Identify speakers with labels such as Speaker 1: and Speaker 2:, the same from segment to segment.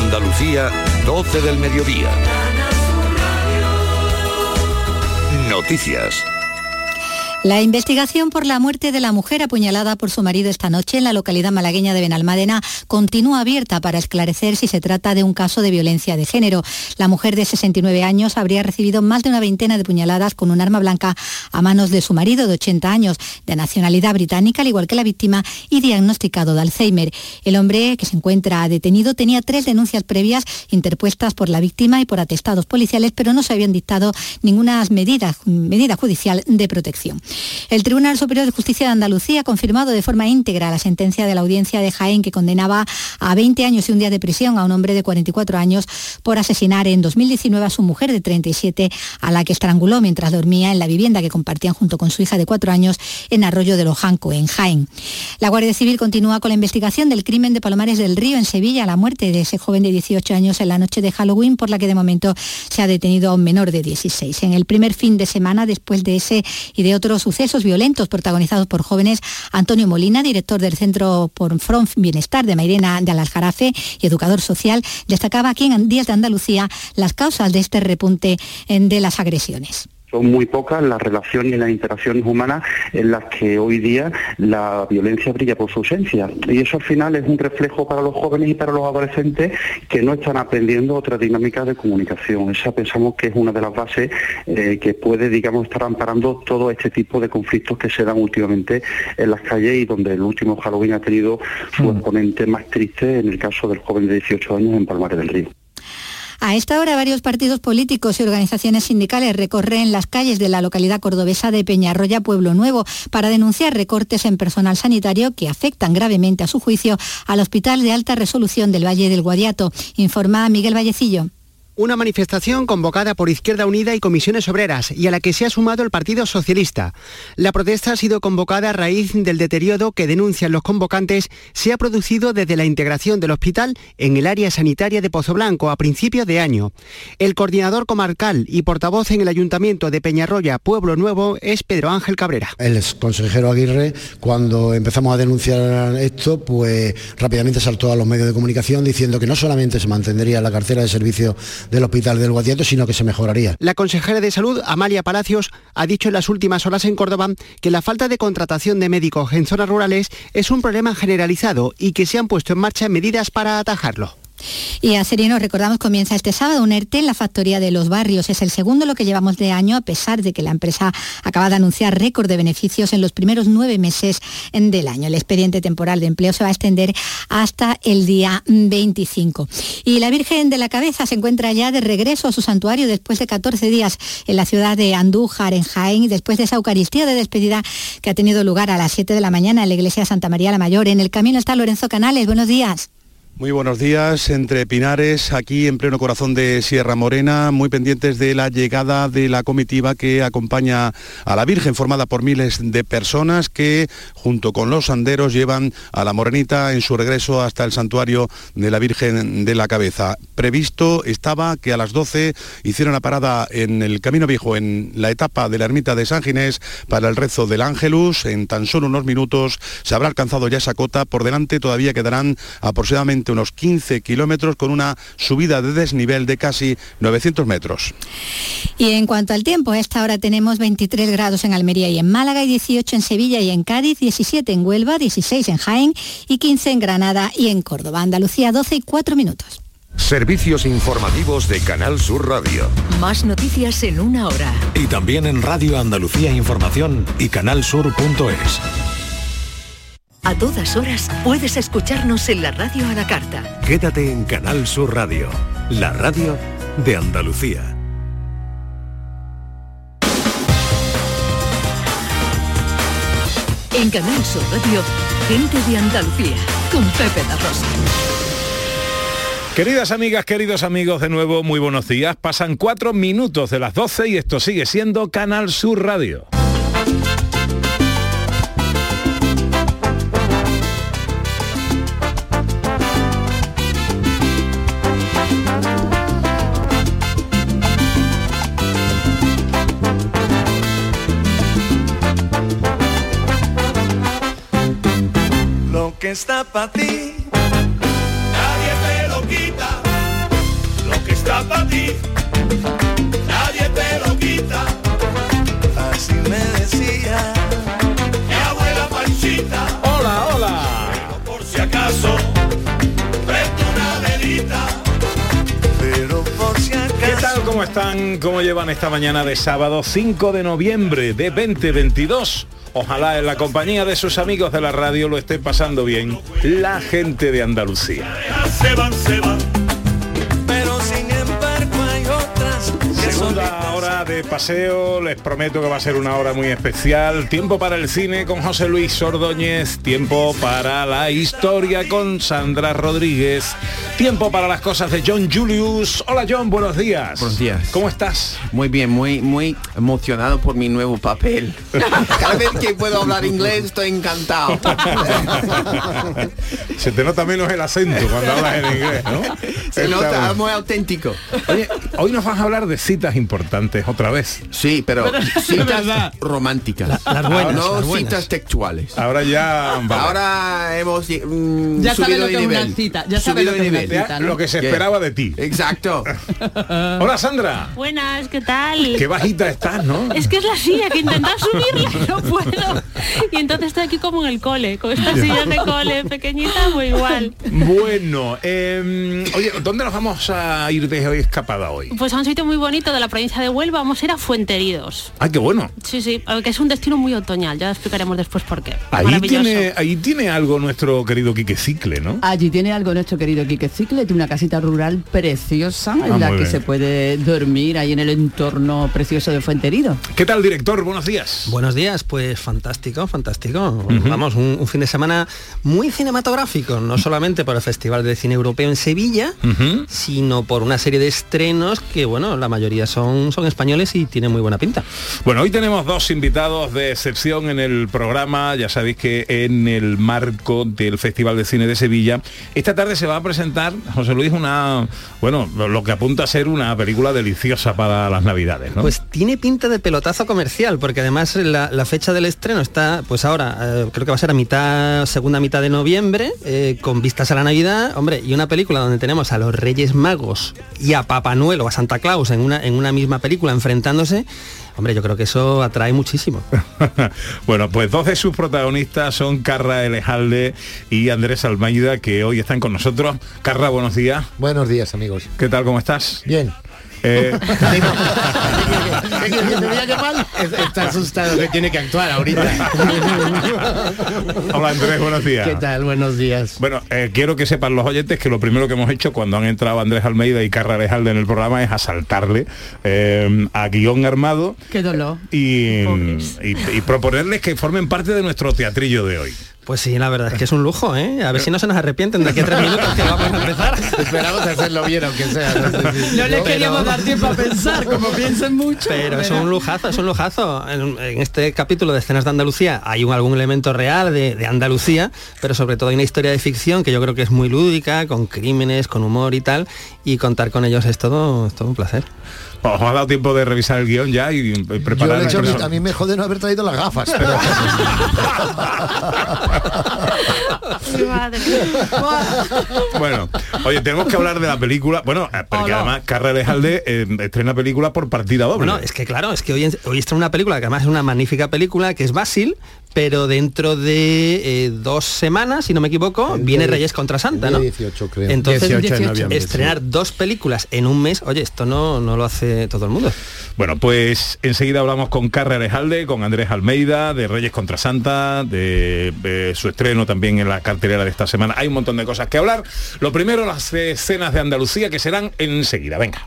Speaker 1: Andalucía, 12 del mediodía. Noticias.
Speaker 2: La investigación por la muerte de la mujer apuñalada por su marido esta noche en la localidad malagueña de Benalmádena continúa abierta para esclarecer si se trata de un caso de violencia de género. La mujer de 69 años habría recibido más de una veintena de puñaladas con un arma blanca a manos de su marido de 80 años, de nacionalidad británica, al igual que la víctima, y diagnosticado de Alzheimer. El hombre que se encuentra detenido tenía tres denuncias previas interpuestas por la víctima y por atestados policiales, pero no se habían dictado ninguna medida, medida judicial de protección. El Tribunal Superior de Justicia de Andalucía ha confirmado de forma íntegra la sentencia de la audiencia de Jaén que condenaba a 20 años y un día de prisión a un hombre de 44 años por asesinar en 2019 a su mujer de 37, a la que estranguló mientras dormía en la vivienda que compartían junto con su hija de 4 años en Arroyo de Lojanco, en Jaén. La Guardia Civil continúa con la investigación del crimen de Palomares del Río en Sevilla, la muerte de ese joven de 18 años en la noche de Halloween, por la que de momento se ha detenido a un menor de 16. En el primer fin de semana, después de ese y de otros sucesos violentos protagonizados por jóvenes, Antonio Molina, director del Centro por Front Bienestar de Mairena de Aljarafe y educador social, destacaba aquí en Días de Andalucía las causas de este repunte de las agresiones
Speaker 3: son muy pocas las relaciones y las interacciones humanas en las que hoy día la violencia brilla por su ausencia. Y eso al final es un reflejo para los jóvenes y para los adolescentes que no están aprendiendo otras dinámicas de comunicación. Esa pensamos que es una de las bases eh, que puede, digamos, estar amparando todo este tipo de conflictos que se dan últimamente en las calles y donde el último Halloween ha tenido su mm. exponente más triste en el caso del joven de 18 años en Palmares del Río.
Speaker 2: A esta hora varios partidos políticos y organizaciones sindicales recorren las calles de la localidad cordobesa de Peñarroya, Pueblo Nuevo, para denunciar recortes en personal sanitario que afectan gravemente, a su juicio, al Hospital de Alta Resolución del Valle del Guadiato, informa Miguel Vallecillo.
Speaker 4: Una manifestación convocada por Izquierda Unida y Comisiones Obreras y a la que se ha sumado el Partido Socialista. La protesta ha sido convocada a raíz del deterioro que denuncian los convocantes se ha producido desde la integración del hospital en el área sanitaria de Pozo Blanco a principios de año. El coordinador comarcal y portavoz en el Ayuntamiento de Peñarroya, Pueblo Nuevo, es Pedro Ángel Cabrera.
Speaker 5: El consejero Aguirre, cuando empezamos a denunciar esto, pues rápidamente saltó a los medios de comunicación diciendo que no solamente se mantendría la cartera de servicio del Hospital del Guadiato, sino que se mejoraría.
Speaker 4: La consejera de Salud, Amalia Palacios, ha dicho en las últimas horas en Córdoba que la falta de contratación de médicos en zonas rurales es un problema generalizado y que se han puesto en marcha medidas para atajarlo.
Speaker 2: Y a Serino, recordamos, comienza este sábado un ERTE en la factoría de los barrios. Es el segundo lo que llevamos de año, a pesar de que la empresa acaba de anunciar récord de beneficios en los primeros nueve meses del año. El expediente temporal de empleo se va a extender hasta el día 25. Y la Virgen de la Cabeza se encuentra ya de regreso a su santuario después de 14 días en la ciudad de Andújar, en Jaén, y después de esa Eucaristía de despedida que ha tenido lugar a las 7 de la mañana en la iglesia Santa María la Mayor. En el camino está Lorenzo Canales. Buenos días.
Speaker 6: Muy buenos días, entre Pinares, aquí en pleno corazón de Sierra Morena, muy pendientes de la llegada de la comitiva que acompaña a la Virgen, formada por miles de personas que, junto con los sanderos, llevan a la Morenita en su regreso hasta el santuario de la Virgen de la Cabeza. Previsto estaba que a las 12 hicieron la parada en el Camino Viejo, en la etapa de la ermita de San Ginés, para el rezo del Ángelus. En tan solo unos minutos se habrá alcanzado ya esa cota. Por delante todavía quedarán aproximadamente unos 15 kilómetros con una subida de desnivel de casi 900 metros.
Speaker 2: Y en cuanto al tiempo, a esta hora tenemos 23 grados en Almería y en Málaga y 18 en Sevilla y en Cádiz, 17 en Huelva, 16 en Jaén y 15 en Granada y en Córdoba. Andalucía 12 y 4 minutos.
Speaker 1: Servicios informativos de Canal Sur Radio.
Speaker 7: Más noticias en una hora.
Speaker 1: Y también en Radio Andalucía Información y canalsur.es.
Speaker 7: A todas horas puedes escucharnos en la radio a la carta.
Speaker 1: Quédate en Canal Sur Radio, la radio de Andalucía.
Speaker 7: En Canal Sur Radio, gente de Andalucía, con Pepe La Rosa.
Speaker 8: Queridas amigas, queridos amigos, de nuevo muy buenos días. Pasan cuatro minutos de las 12 y esto sigue siendo Canal Sur Radio.
Speaker 9: Lo que está para ti, nadie te lo quita.
Speaker 8: Lo que está para ti, nadie te lo quita. Así me decía. ¿Cómo están? ¿Cómo llevan esta mañana de sábado 5 de noviembre de 2022? Ojalá en la compañía de sus amigos de la radio lo esté pasando bien la gente de Andalucía. Segunda hora de paseo, les prometo que va a ser una hora muy especial. Tiempo para el cine con José Luis Ordóñez, tiempo para la historia con Sandra Rodríguez, tiempo para las cosas de John Julius. Hola John, buenos días.
Speaker 10: Buenos días.
Speaker 8: ¿Cómo estás?
Speaker 10: Muy bien, muy muy emocionado por mi nuevo papel. Cada vez que puedo hablar inglés estoy encantado.
Speaker 8: Se te nota menos el acento cuando hablas en inglés, ¿no?
Speaker 10: Se
Speaker 8: Está
Speaker 10: nota
Speaker 8: bueno.
Speaker 10: muy auténtico.
Speaker 8: Oye, hoy nos vas a hablar de citas importantes otra vez.
Speaker 10: Sí, pero citas románticas.
Speaker 11: las buenas,
Speaker 10: no
Speaker 11: las buenas.
Speaker 10: citas textuales.
Speaker 8: Ahora ya vale.
Speaker 10: Ahora hemos mm,
Speaker 11: Ya
Speaker 10: subido
Speaker 11: lo
Speaker 10: de
Speaker 11: que es una
Speaker 10: nivel.
Speaker 11: cita, ya sabe
Speaker 10: Subido
Speaker 11: lo que es una
Speaker 10: nivel.
Speaker 11: cita.
Speaker 8: Ya lo que se esperaba de ti.
Speaker 10: Exacto.
Speaker 8: Hola Sandra.
Speaker 12: Buenas, ¿qué tal?
Speaker 8: Qué bajita estás, ¿no?
Speaker 12: Es que es la silla que intentar subirla y no puedo. Y entonces estoy aquí como en el cole, con estas sillas de cole pequeñita, muy igual.
Speaker 8: Bueno, eh, oye, ¿dónde nos vamos a ir de hoy escapada hoy?
Speaker 12: Pues a un sitio muy bonito de la provincia de Huelva, vamos a ir a Fuenteridos.
Speaker 8: Ay, qué bueno.
Speaker 12: Sí, sí, que es un destino muy otoñal, ya explicaremos después por qué.
Speaker 8: Ahí
Speaker 12: Maravilloso.
Speaker 8: tiene, ahí tiene algo nuestro querido Quique Cicle, ¿no?
Speaker 11: Allí tiene algo nuestro querido Quique Cicle, tiene una casita rural preciosa en
Speaker 8: Ah,
Speaker 11: la que
Speaker 8: bien.
Speaker 11: se puede dormir ahí en el entorno precioso de Fuenterido.
Speaker 8: ¿Qué tal, director? Buenos días.
Speaker 13: Buenos días, pues fantástico, fantástico. Vamos, un, un fin de semana muy cinematográfico, no solamente por el Festival de Cine Europeo en Sevilla, sino por una serie de estrenos que, bueno, la mayoría son, son españoles y tienen muy buena pinta.
Speaker 8: Bueno, hoy tenemos dos invitados de excepción en el programa. Ya sabéis que en el marco del Festival de Cine de Sevilla, esta tarde se va a presentar, José Luis, una, bueno, lo que apunta a ser una película deliciosa para las Navidades, ¿no?
Speaker 13: Pues tiene pinta de pelotazo comercial, porque además la, la fecha del estreno está, pues ahora, eh, creo que va a ser a mitad, segunda mitad de noviembre, eh, con vistas a la Navidad, hombre, y una película donde tenemos a los Reyes Magos y a Papá Noel o a Santa Claus en una, en una misma película enfrentándose, hombre, yo creo que eso atrae muchísimo.
Speaker 8: bueno, pues dos de sus protagonistas son Carra Elejalde y Andrés Almeida, que hoy están con nosotros. Carra, buenos días.
Speaker 5: Buenos días, amigos.
Speaker 8: ¿Qué tal? ¿Cómo estás?
Speaker 5: Bien.
Speaker 8: Eh,
Speaker 5: Está asustado que tiene que actuar ahorita.
Speaker 8: hola Andrés, buenos días.
Speaker 5: ¿Qué tal? Buenos días.
Speaker 8: Bueno, eh, quiero que sepan los oyentes que lo primero que hemos hecho cuando han entrado Andrés Almeida y Carra Alejalde en el programa es asaltarle eh, a guion armado
Speaker 11: Qué dolor.
Speaker 8: y,
Speaker 12: Pobres.
Speaker 8: y- y proponerles que formen parte de nuestro teatrillo de hoy.
Speaker 13: Pues sí, la verdad es que es un lujo, ¿eh? A ver si no se nos arrepienten de aquí a tres minutos que vamos a empezar.
Speaker 5: Esperamos hacerlo bien, aunque sea. No, sé si-
Speaker 11: No le
Speaker 5: no,
Speaker 11: queríamos
Speaker 5: pero-
Speaker 11: dar tiempo a pensar, como piensen mucho.
Speaker 13: Pero es un lujazo, es un lujazo. En, en este capítulo de escenas de Andalucía hay un, algún elemento real de, de Andalucía, pero sobre todo hay una historia de ficción que yo creo que es muy lúdica, con crímenes, con humor y tal, y contar con ellos es todo, es todo un placer.
Speaker 8: Os ha dado tiempo de revisar el guion ya y
Speaker 5: Yo
Speaker 8: preparar el
Speaker 5: hecho, a mí-
Speaker 8: personaje.
Speaker 5: a mí me jode no haber traído las gafas, pero.
Speaker 8: Bueno, oye, tenemos que hablar de la película. Bueno, eh, porque además Carra Alejalde eh, estrena película por partida doble.
Speaker 13: Bueno, es que claro, es que hoy, hoy está una película que además es una magnífica película, que es Basil, pero dentro de eh, dos semanas, si no me equivoco,
Speaker 5: El
Speaker 13: viene Reyes contra Santa,
Speaker 5: el
Speaker 13: ¿no?
Speaker 5: día 18 creo.
Speaker 13: Entonces,
Speaker 5: 18 de noviembre,
Speaker 13: estrenar dos películas en un mes, oye, esto no, no lo hace todo el mundo.
Speaker 8: Bueno, pues enseguida hablamos con Carra Alejalde, con Andrés Almeida, de Reyes contra Santa, de, de su estreno también en la cartelera de esta semana. Hay un montón de cosas que hablar. Lo primero, las escenas de Andalucía que serán enseguida. Venga.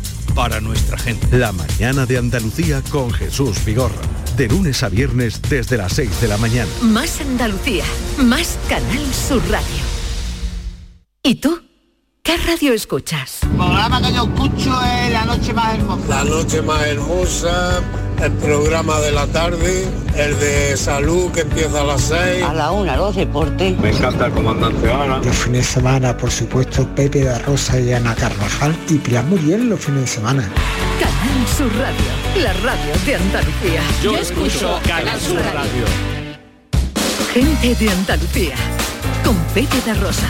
Speaker 14: para nuestra gente.
Speaker 1: La mañana de Andalucía con Jesús Vigorra. De lunes a viernes desde las 6 de la mañana.
Speaker 7: Más Andalucía, más Canal Sur Radio. ¿Y tú? ¿Qué radio escuchas?
Speaker 15: El programa que yo escucho es La Noche Más Hermosa.
Speaker 16: La noche más hermosa, el programa de la tarde, el de salud que empieza a las 6.
Speaker 15: A la una, los deportes.
Speaker 16: Me encanta el comandante Ana.
Speaker 17: Los fines de semana, por supuesto, Pepe da Rosa y Ana Carvajal y Pilar Muriel los fines de semana.
Speaker 7: Canal Sur Radio, la radio de Andalucía.
Speaker 9: Yo escucho Canal Sur Radio.
Speaker 7: Gente de Andalucía, con Pepe da Rosa.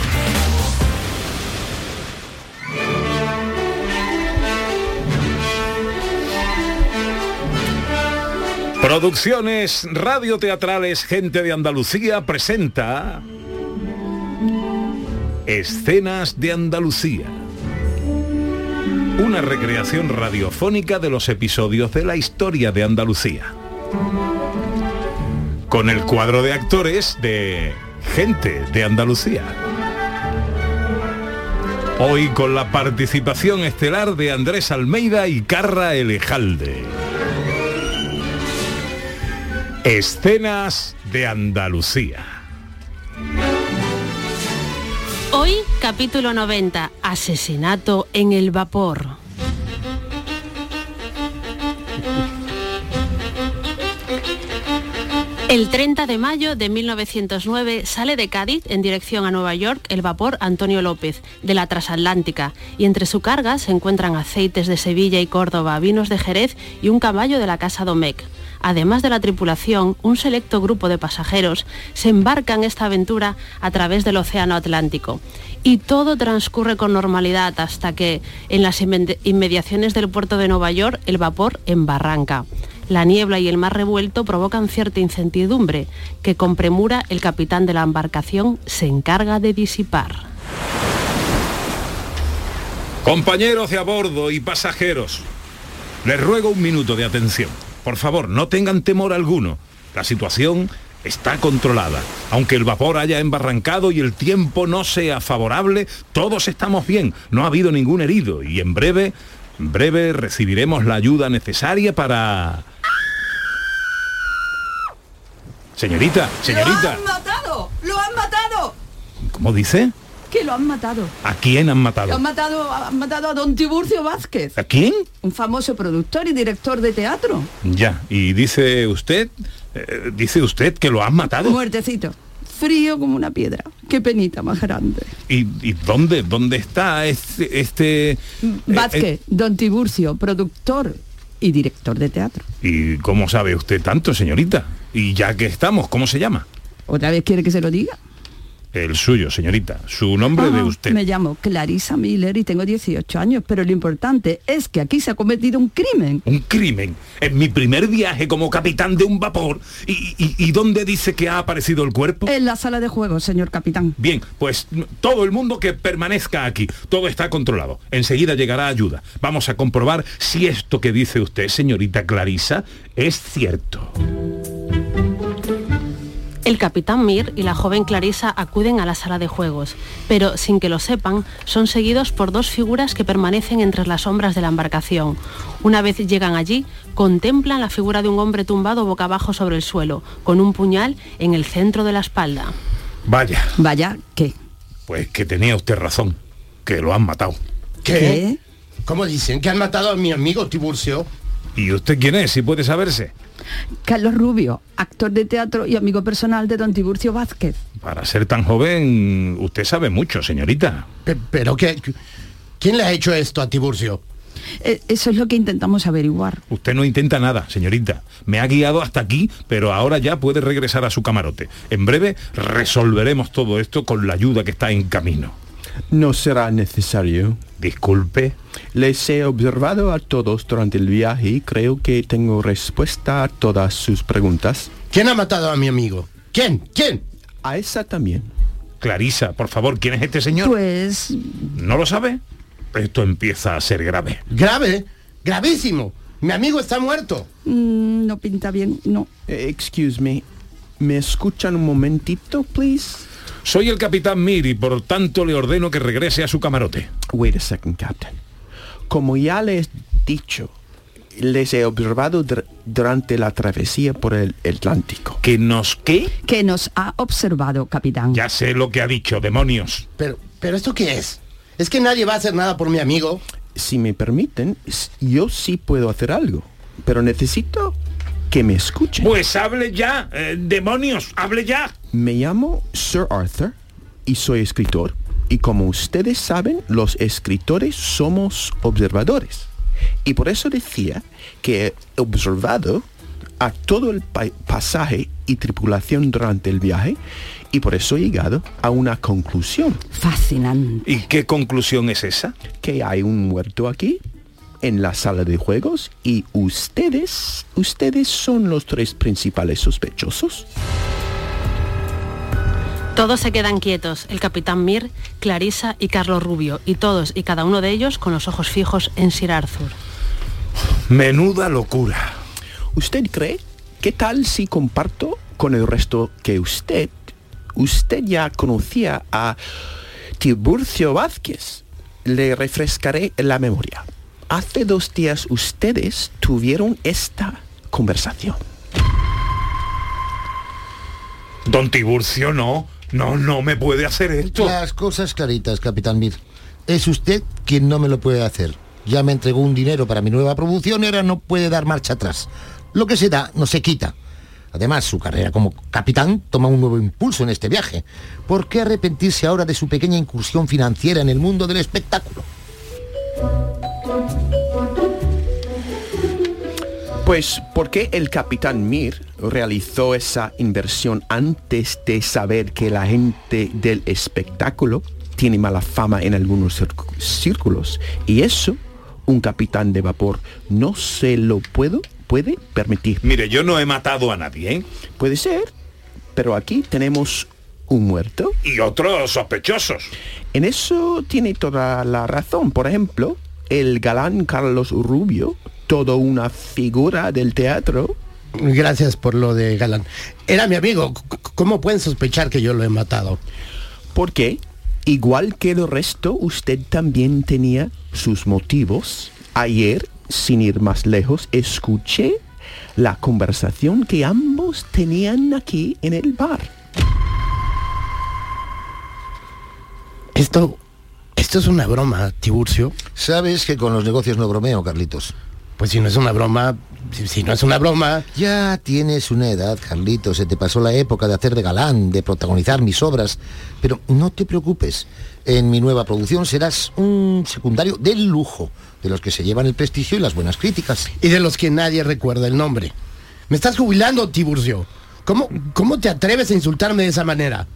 Speaker 8: Producciones radioteatrales Gente de Andalucía presenta Escenas de Andalucía. Una recreación radiofónica de los episodios de la historia de Andalucía. Con el cuadro de actores de Gente de Andalucía. Hoy con la participación estelar de Andrés Almeida y Carra Elejalde. Escenas de Andalucía.
Speaker 12: Hoy, capítulo 90, asesinato en el vapor. El 30 de mayo de 1909 sale de Cádiz en dirección a Nueva York el vapor Antonio López de la transatlántica y entre su carga se encuentran aceites de Sevilla y Córdoba, vinos de Jerez y un caballo de la Casa Domecq. Además de la tripulación, un selecto grupo de pasajeros se embarca en esta aventura a través del Océano Atlántico. Y todo transcurre con normalidad hasta que, en las inme- inmediaciones del puerto de Nueva York, el vapor embarranca. La niebla y el mar revuelto provocan cierta incertidumbre que con premura el capitán de la embarcación se encarga de disipar.
Speaker 8: Compañeros de a bordo y pasajeros, les ruego un minuto de atención. Por favor, no tengan temor alguno. La situación está controlada. Aunque el vapor haya embarrancado y el tiempo no sea favorable, todos estamos bien. No ha habido ningún herido y en breve, en breve recibiremos la ayuda necesaria para... Señorita, señorita,
Speaker 11: ¡Lo han matado! ¡Lo han matado!
Speaker 8: ¿cómo dice?
Speaker 11: Que lo han matado.
Speaker 8: ¿A quién han matado?
Speaker 11: han matado, han matado a don Tiburcio Vázquez,
Speaker 8: ¿A quién?
Speaker 11: un famoso productor y director de teatro.
Speaker 8: Ya, y dice usted, eh, dice usted que lo han matado.
Speaker 11: Muertecito. Frío como una piedra. Qué penita más grande.
Speaker 8: ¿Y, y dónde, dónde está este... este eh,
Speaker 11: Vázquez,
Speaker 8: eh,
Speaker 11: don Tiburcio, productor y director de teatro.
Speaker 8: ¿Y cómo sabe usted tanto, señorita? Y ya que estamos, ¿cómo se llama?
Speaker 11: ¿Otra vez quiere que se lo diga?
Speaker 8: El suyo, señorita. Su nombre de
Speaker 11: Ah,
Speaker 8: usted.
Speaker 11: Me llamo Clarisa Miller y tengo 18 años, pero lo importante es que aquí se ha cometido un crimen.
Speaker 8: Un crimen. En mi primer viaje como capitán de un vapor. ¿Y, y, y dónde dice que ha aparecido el cuerpo?
Speaker 11: En la sala de juegos, señor capitán.
Speaker 8: Bien, pues todo el mundo que permanezca aquí. Todo está controlado. Enseguida llegará ayuda. Vamos a comprobar si esto que dice usted, señorita Clarisa, es cierto.
Speaker 12: El capitán Mir y la joven Clarisa acuden a la sala de juegos, pero sin que lo sepan, son seguidos por dos figuras que permanecen entre las sombras de la embarcación. Una vez llegan allí, contemplan la figura de un hombre tumbado boca abajo sobre el suelo, con un puñal en el centro de la espalda.
Speaker 8: Vaya,
Speaker 11: Vaya, ¿qué?
Speaker 8: pues que tenía usted razón. Que lo han matado.
Speaker 11: ¿Qué?
Speaker 18: ¿Cómo dicen? Que han matado a mi amigo Tiburcio.
Speaker 8: ¿Y usted quién es? Si puede saberse.
Speaker 11: Carlos Rubio, actor de teatro y amigo personal de don Tiburcio Vázquez.
Speaker 8: Para ser tan joven, usted sabe mucho, señorita.
Speaker 18: Pe- ¿Pero qué? ¿Quién le ha hecho esto a Tiburcio?
Speaker 11: Eh, Eso es lo que intentamos averiguar.
Speaker 8: Usted no intenta nada, señorita. Me ha guiado hasta aquí, pero ahora ya puede regresar a su camarote. En breve resolveremos todo esto con la ayuda que está en camino.
Speaker 19: No será necesario.
Speaker 8: Disculpe.
Speaker 19: Les he observado a todos durante el viaje y creo que tengo respuesta a todas sus preguntas.
Speaker 18: ¿Quién ha matado a mi amigo? ¿Quién? ¿Quién?
Speaker 19: A esa también.
Speaker 8: Clarisa, por favor, ¿quién es este señor?
Speaker 11: Pues
Speaker 8: ¿No lo sabe? Esto empieza a ser grave.
Speaker 18: ¿Grave? Gravísimo. Mi amigo está muerto.
Speaker 11: mm, no pinta bien, no.
Speaker 19: Eh, Excuse me. ¿Me escuchan un momentito, please?
Speaker 8: Soy el capitán Mir y por tanto le ordeno que regrese a su camarote.
Speaker 19: Wait a second, Captain. Como ya les
Speaker 20: dicho. Les he observado dur- durante la travesía por el Atlántico.
Speaker 8: ¿Que nos qué?
Speaker 11: Que nos ha observado, capitán.
Speaker 8: Ya sé lo que ha dicho, demonios.
Speaker 18: Pero, pero ¿esto qué es? ¿Es que nadie va a hacer nada por mi amigo?
Speaker 20: Si me permiten, yo sí puedo hacer algo, pero necesito que me escuchen.
Speaker 8: Pues hable ya, eh, demonios, hable ya.
Speaker 20: Me llamo Sir Arthur y soy escritor. Y como ustedes saben, los escritores somos observadores. Y por eso decía que he observado a todo el pa- pasaje y tripulación durante el viaje y por eso he llegado a una conclusión.
Speaker 11: Fascinante.
Speaker 8: ¿Y qué conclusión es esa?
Speaker 20: Que hay un muerto aquí en la sala de juegos y ustedes, ustedes son los tres principales sospechosos.
Speaker 12: Todos se quedan quietos, el capitán Mir, Clarisa y Carlos Rubio, y todos y cada uno de ellos con los ojos fijos en Sir Arthur.
Speaker 8: Menuda locura.
Speaker 20: ¿Usted cree? ¿Qué tal si comparto con el resto que usted, usted ya conocía a Tiburcio Vázquez? Le refrescaré la memoria. Hace dos días ustedes tuvieron esta conversación.
Speaker 8: Don Tiburcio, no. No, no me puede hacer esto.
Speaker 21: Las cosas claritas, capitán Mir. Es usted quien no me lo puede hacer. Ya me entregó un dinero para mi nueva producción y ahora no puede dar marcha atrás. Lo que se da no se quita. Además, su carrera como capitán toma un nuevo impulso en este viaje. ¿Por qué arrepentirse ahora de su pequeña incursión financiera en el mundo del espectáculo?
Speaker 20: Pues, ¿por qué el capitán Mir realizó esa inversión antes de saber que la gente del espectáculo tiene mala fama en algunos círcu- círculos? Y eso, un capitán de vapor no se lo puedo, puede permitir.
Speaker 8: Mire, yo no he matado a nadie, ¿eh?
Speaker 20: Puede ser, pero aquí tenemos un muerto.
Speaker 8: Y otros sospechosos.
Speaker 20: En eso tiene toda la razón. Por ejemplo, el galán Carlos Rubio, todo una figura del teatro.
Speaker 18: Gracias por lo de Galán. Era mi amigo. ¿Cómo pueden sospechar que yo lo he matado?
Speaker 20: Porque, igual que el resto, usted también tenía sus motivos. Ayer, sin ir más lejos, escuché la conversación que ambos tenían aquí en el bar.
Speaker 18: Esto, esto es una broma, Tiburcio.
Speaker 21: Sabes que con los negocios no bromeo, Carlitos.
Speaker 18: Pues si no es una broma, si, si no es una broma...
Speaker 21: Ya tienes una edad, Carlitos. Se te pasó la época de hacer de galán, de protagonizar mis obras. Pero no te preocupes. En mi nueva producción serás un secundario de lujo, de los que se llevan el prestigio y las buenas críticas.
Speaker 18: Y de los que nadie recuerda el nombre. Me estás jubilando, Tiburcio. ¿Cómo, ¿Cómo te atreves a insultarme de esa manera?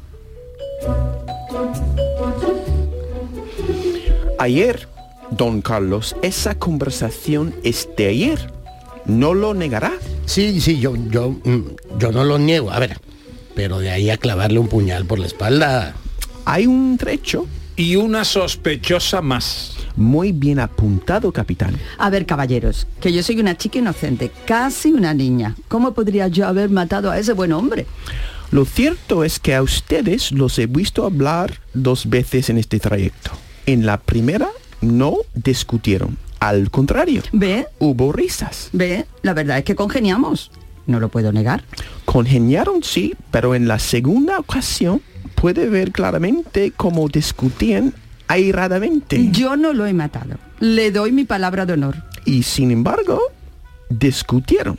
Speaker 20: Ayer, don Carlos, esa conversación es de ayer. ¿No lo negará?
Speaker 18: Sí, sí, yo, yo, mm, yo no lo niego. A ver, pero de ahí a clavarle un puñal por la espalda.
Speaker 20: Hay un trecho.
Speaker 8: Y una sospechosa más.
Speaker 20: Muy bien apuntado, capitán.
Speaker 11: A ver, caballeros, que yo soy una chica inocente, casi una niña. ¿Cómo podría yo haber matado a ese buen hombre?
Speaker 20: Lo cierto es que a ustedes los he visto hablar dos veces en este trayecto. En la primera no discutieron. Al contrario,
Speaker 11: ¿Ve?
Speaker 20: hubo risas.
Speaker 11: ¿Ve? La verdad es que congeniamos. No lo puedo negar.
Speaker 20: Congeniaron, sí, pero en la segunda ocasión puede ver claramente cómo discutían airadamente.
Speaker 11: Yo no lo he matado. Le doy mi palabra de honor.
Speaker 20: Y sin embargo, discutieron.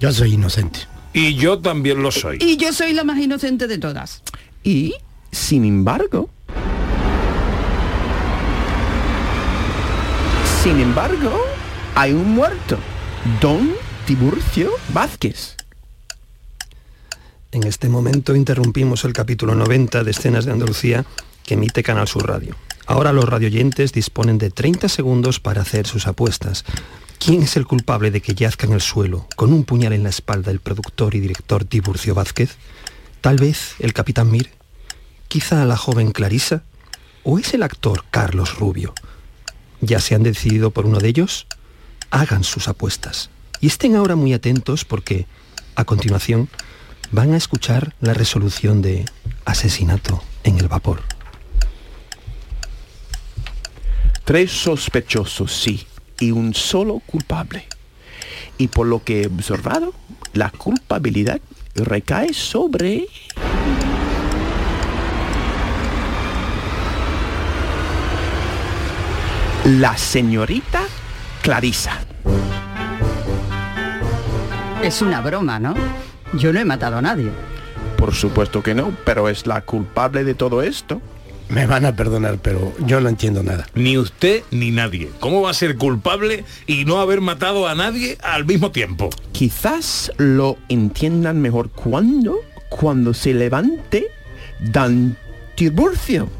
Speaker 18: Yo soy inocente.
Speaker 8: Y yo también lo soy.
Speaker 11: Y yo soy la más inocente de todas.
Speaker 20: Y, sin embargo, sin embargo, hay un muerto, don Tiburcio Vázquez.
Speaker 13: En este momento interrumpimos el capítulo 90 de Escenas de Andalucía que emite Canal Sur Radio. Ahora los radioyentes disponen de 30 segundos para hacer sus apuestas. ¿Quién es el culpable de que yazca en el suelo con un puñal en la espalda el productor y director Tiburcio Vázquez? ¿Tal vez el capitán Mir? ¿Quizá la joven Clarisa? ¿O es el actor Carlos Rubio? ¿Ya se han decidido por uno de ellos? Hagan sus apuestas. Y estén ahora muy atentos porque, a continuación, van a escuchar la resolución de asesinato en el vapor.
Speaker 19: Tres sospechosos, sí, y un solo culpable. Y por lo que he observado, la culpabilidad recae sobre... La señorita Clarisa.
Speaker 11: Es una broma, ¿no? Yo no he matado a nadie.
Speaker 19: Por supuesto que no, pero es la culpable de todo esto.
Speaker 18: Me van a perdonar, pero yo no entiendo nada.
Speaker 8: Ni usted ni nadie. ¿Cómo va a ser culpable y no haber matado a nadie al mismo tiempo?
Speaker 19: Quizás lo entiendan mejor cuando, cuando se levante Dan Tiburcio.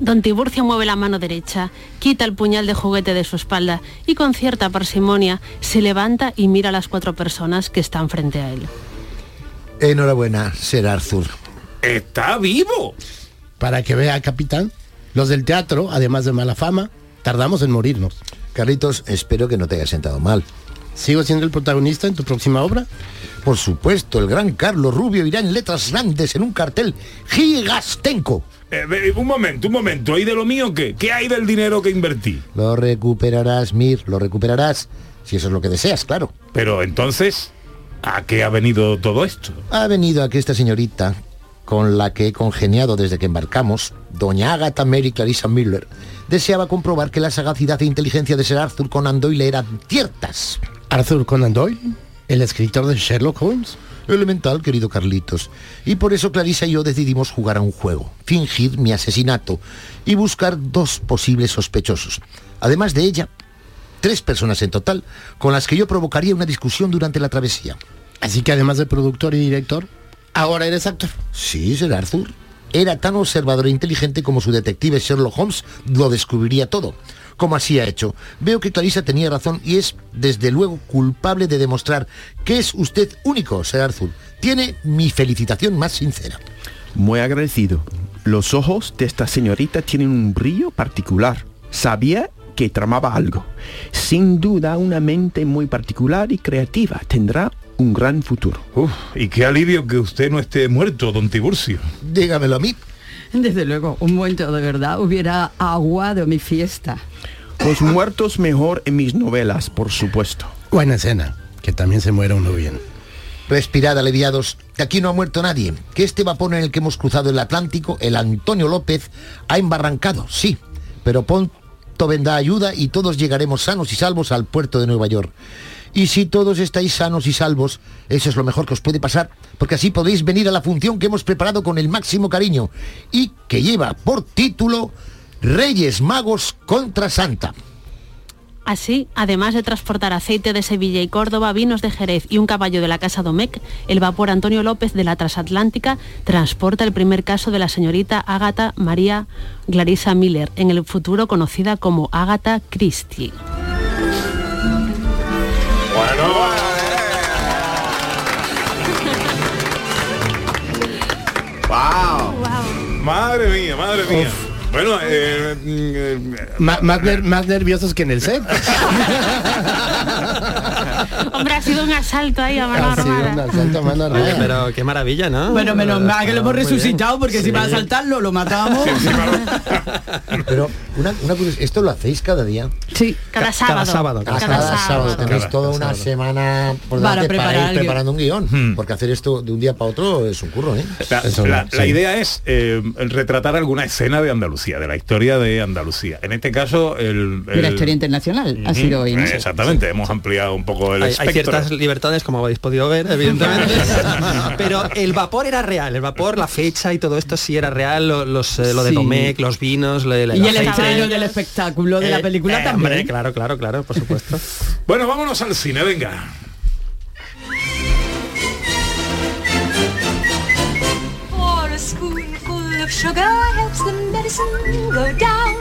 Speaker 12: Don Tiburcio mueve la mano derecha, quita el puñal de juguete de su espalda y con cierta parsimonia se levanta y mira a las cuatro personas que están frente a él.
Speaker 21: Enhorabuena, Ser Arthur.
Speaker 8: ¡Está vivo!
Speaker 18: Para que vea, capitán, los del teatro, además de mala fama, tardamos en morirnos.
Speaker 21: Carlitos, espero que no te haya sentado mal.
Speaker 18: ¿Sigo siendo el protagonista en tu próxima obra?
Speaker 21: Por supuesto, el gran Carlos Rubio irá en letras grandes en un cartel gigastenco.
Speaker 8: Eh, un momento, un momento. ¿Y de lo mío qué? ¿Qué hay del dinero que invertí?
Speaker 21: Lo recuperarás, Mir, lo recuperarás, si eso es lo que deseas, claro.
Speaker 8: Pero entonces, ¿a qué ha venido todo esto?
Speaker 21: Ha venido aquí esta señorita, con la que he congeniado desde que embarcamos, doña Agatha Mary Clarissa Miller, deseaba comprobar que la sagacidad e inteligencia de Sir Arthur Conan Doyle eran ciertas.
Speaker 18: ¿Arthur Conan Doyle? ¿El escritor de Sherlock Holmes?
Speaker 21: Elemental, querido Carlitos. Y por eso Clarissa y yo decidimos jugar a un juego, fingir mi asesinato y buscar dos posibles sospechosos. Además de ella, tres personas en total, con las que yo provocaría una discusión durante la travesía.
Speaker 18: Así que además de productor y director, ahora eres actor.
Speaker 21: Sí, Sir Arthur. Era tan observador e inteligente como su detective Sherlock Holmes lo descubriría todo. Como así ha hecho. Veo que Clarissa tenía razón y es, desde luego, culpable de demostrar que es usted único, Sir Arthur. Tiene mi felicitación más sincera.
Speaker 19: Muy agradecido. Los ojos de esta señorita tienen un brillo particular. Sabía que tramaba algo. Sin duda una mente muy particular y creativa. Tendrá un gran futuro.
Speaker 8: Uf, y qué alivio que usted no esté muerto, don Tiburcio.
Speaker 21: Dígamelo a mí.
Speaker 11: Desde luego, un momento de verdad hubiera aguado mi fiesta.
Speaker 19: Los muertos mejor en mis novelas, por supuesto.
Speaker 18: Buena escena, que también se muera uno bien.
Speaker 21: Respirad, aliviados, que aquí no ha muerto nadie, que este vapor en el que hemos cruzado el Atlántico, el Antonio López, ha embarrancado, sí, pero pronto vendrá ayuda y todos llegaremos sanos y salvos al puerto de Nueva York. Y si todos estáis sanos y salvos, eso es lo mejor que os puede pasar, porque así podéis venir a la función que hemos preparado con el máximo cariño y que lleva por título Reyes Magos contra Santa.
Speaker 12: Así, además de transportar aceite de Sevilla y Córdoba, vinos de Jerez y un caballo de la Casa Domecq, el vapor Antonio López de la Transatlántica transporta el primer caso de la señorita Ágata María Clarissa Miller, en el futuro conocida como Ágata Christie.
Speaker 8: Madre mía, madre mía. Bueno, eh, mm, eh,
Speaker 18: más, ner- más nerviosos que en el set.
Speaker 12: Hombre, ha sido un asalto ahí a mano
Speaker 18: Ha sido
Speaker 13: Oye, pero qué maravilla, ¿no?
Speaker 11: Bueno, menos mal que lo hemos resucitado, porque si va a saltarlo, lo matamos.
Speaker 21: Pero una, una curiosidad, ¿esto lo hacéis cada día?
Speaker 11: Sí,
Speaker 12: Cada
Speaker 13: Ca-
Speaker 12: sábado.
Speaker 13: cada sábado,
Speaker 21: Ah,
Speaker 13: cada
Speaker 21: cada,
Speaker 12: sábado.
Speaker 21: sábado tenéis
Speaker 8: Cada-
Speaker 21: toda
Speaker 13: cada
Speaker 21: una
Speaker 13: sábado.
Speaker 21: semana por
Speaker 11: Para
Speaker 21: ir preparando un guion,
Speaker 8: Hmm.
Speaker 21: porque hacer esto de un día para otro es un curro, ¿eh?
Speaker 8: la,
Speaker 18: Eso,
Speaker 8: la-
Speaker 18: sí.
Speaker 8: la idea es eh, retratar alguna escena de Andalucía, de la historia de Andalucía. En este caso, el...
Speaker 11: De la historia internacional ha sido hoy. ¿no?
Speaker 8: Eh, Exactamente, hemos ampliado un poco el
Speaker 13: Hay, hay ciertas libertades, como habéis podido ver, evidentemente. Pero el vapor era real, el vapor, la fecha y todo esto sí era real, lo, los, eh, lo de
Speaker 11: Sí.
Speaker 13: Los vinos, lo de la-
Speaker 11: Y el estreno del espectáculo de la
Speaker 13: Eh,
Speaker 11: película
Speaker 13: eh,
Speaker 11: también.
Speaker 13: hombre, claro, claro, claro, por supuesto.
Speaker 8: Bueno, vámonos al cine, venga.
Speaker 22: Of sugar helps the medicine go down.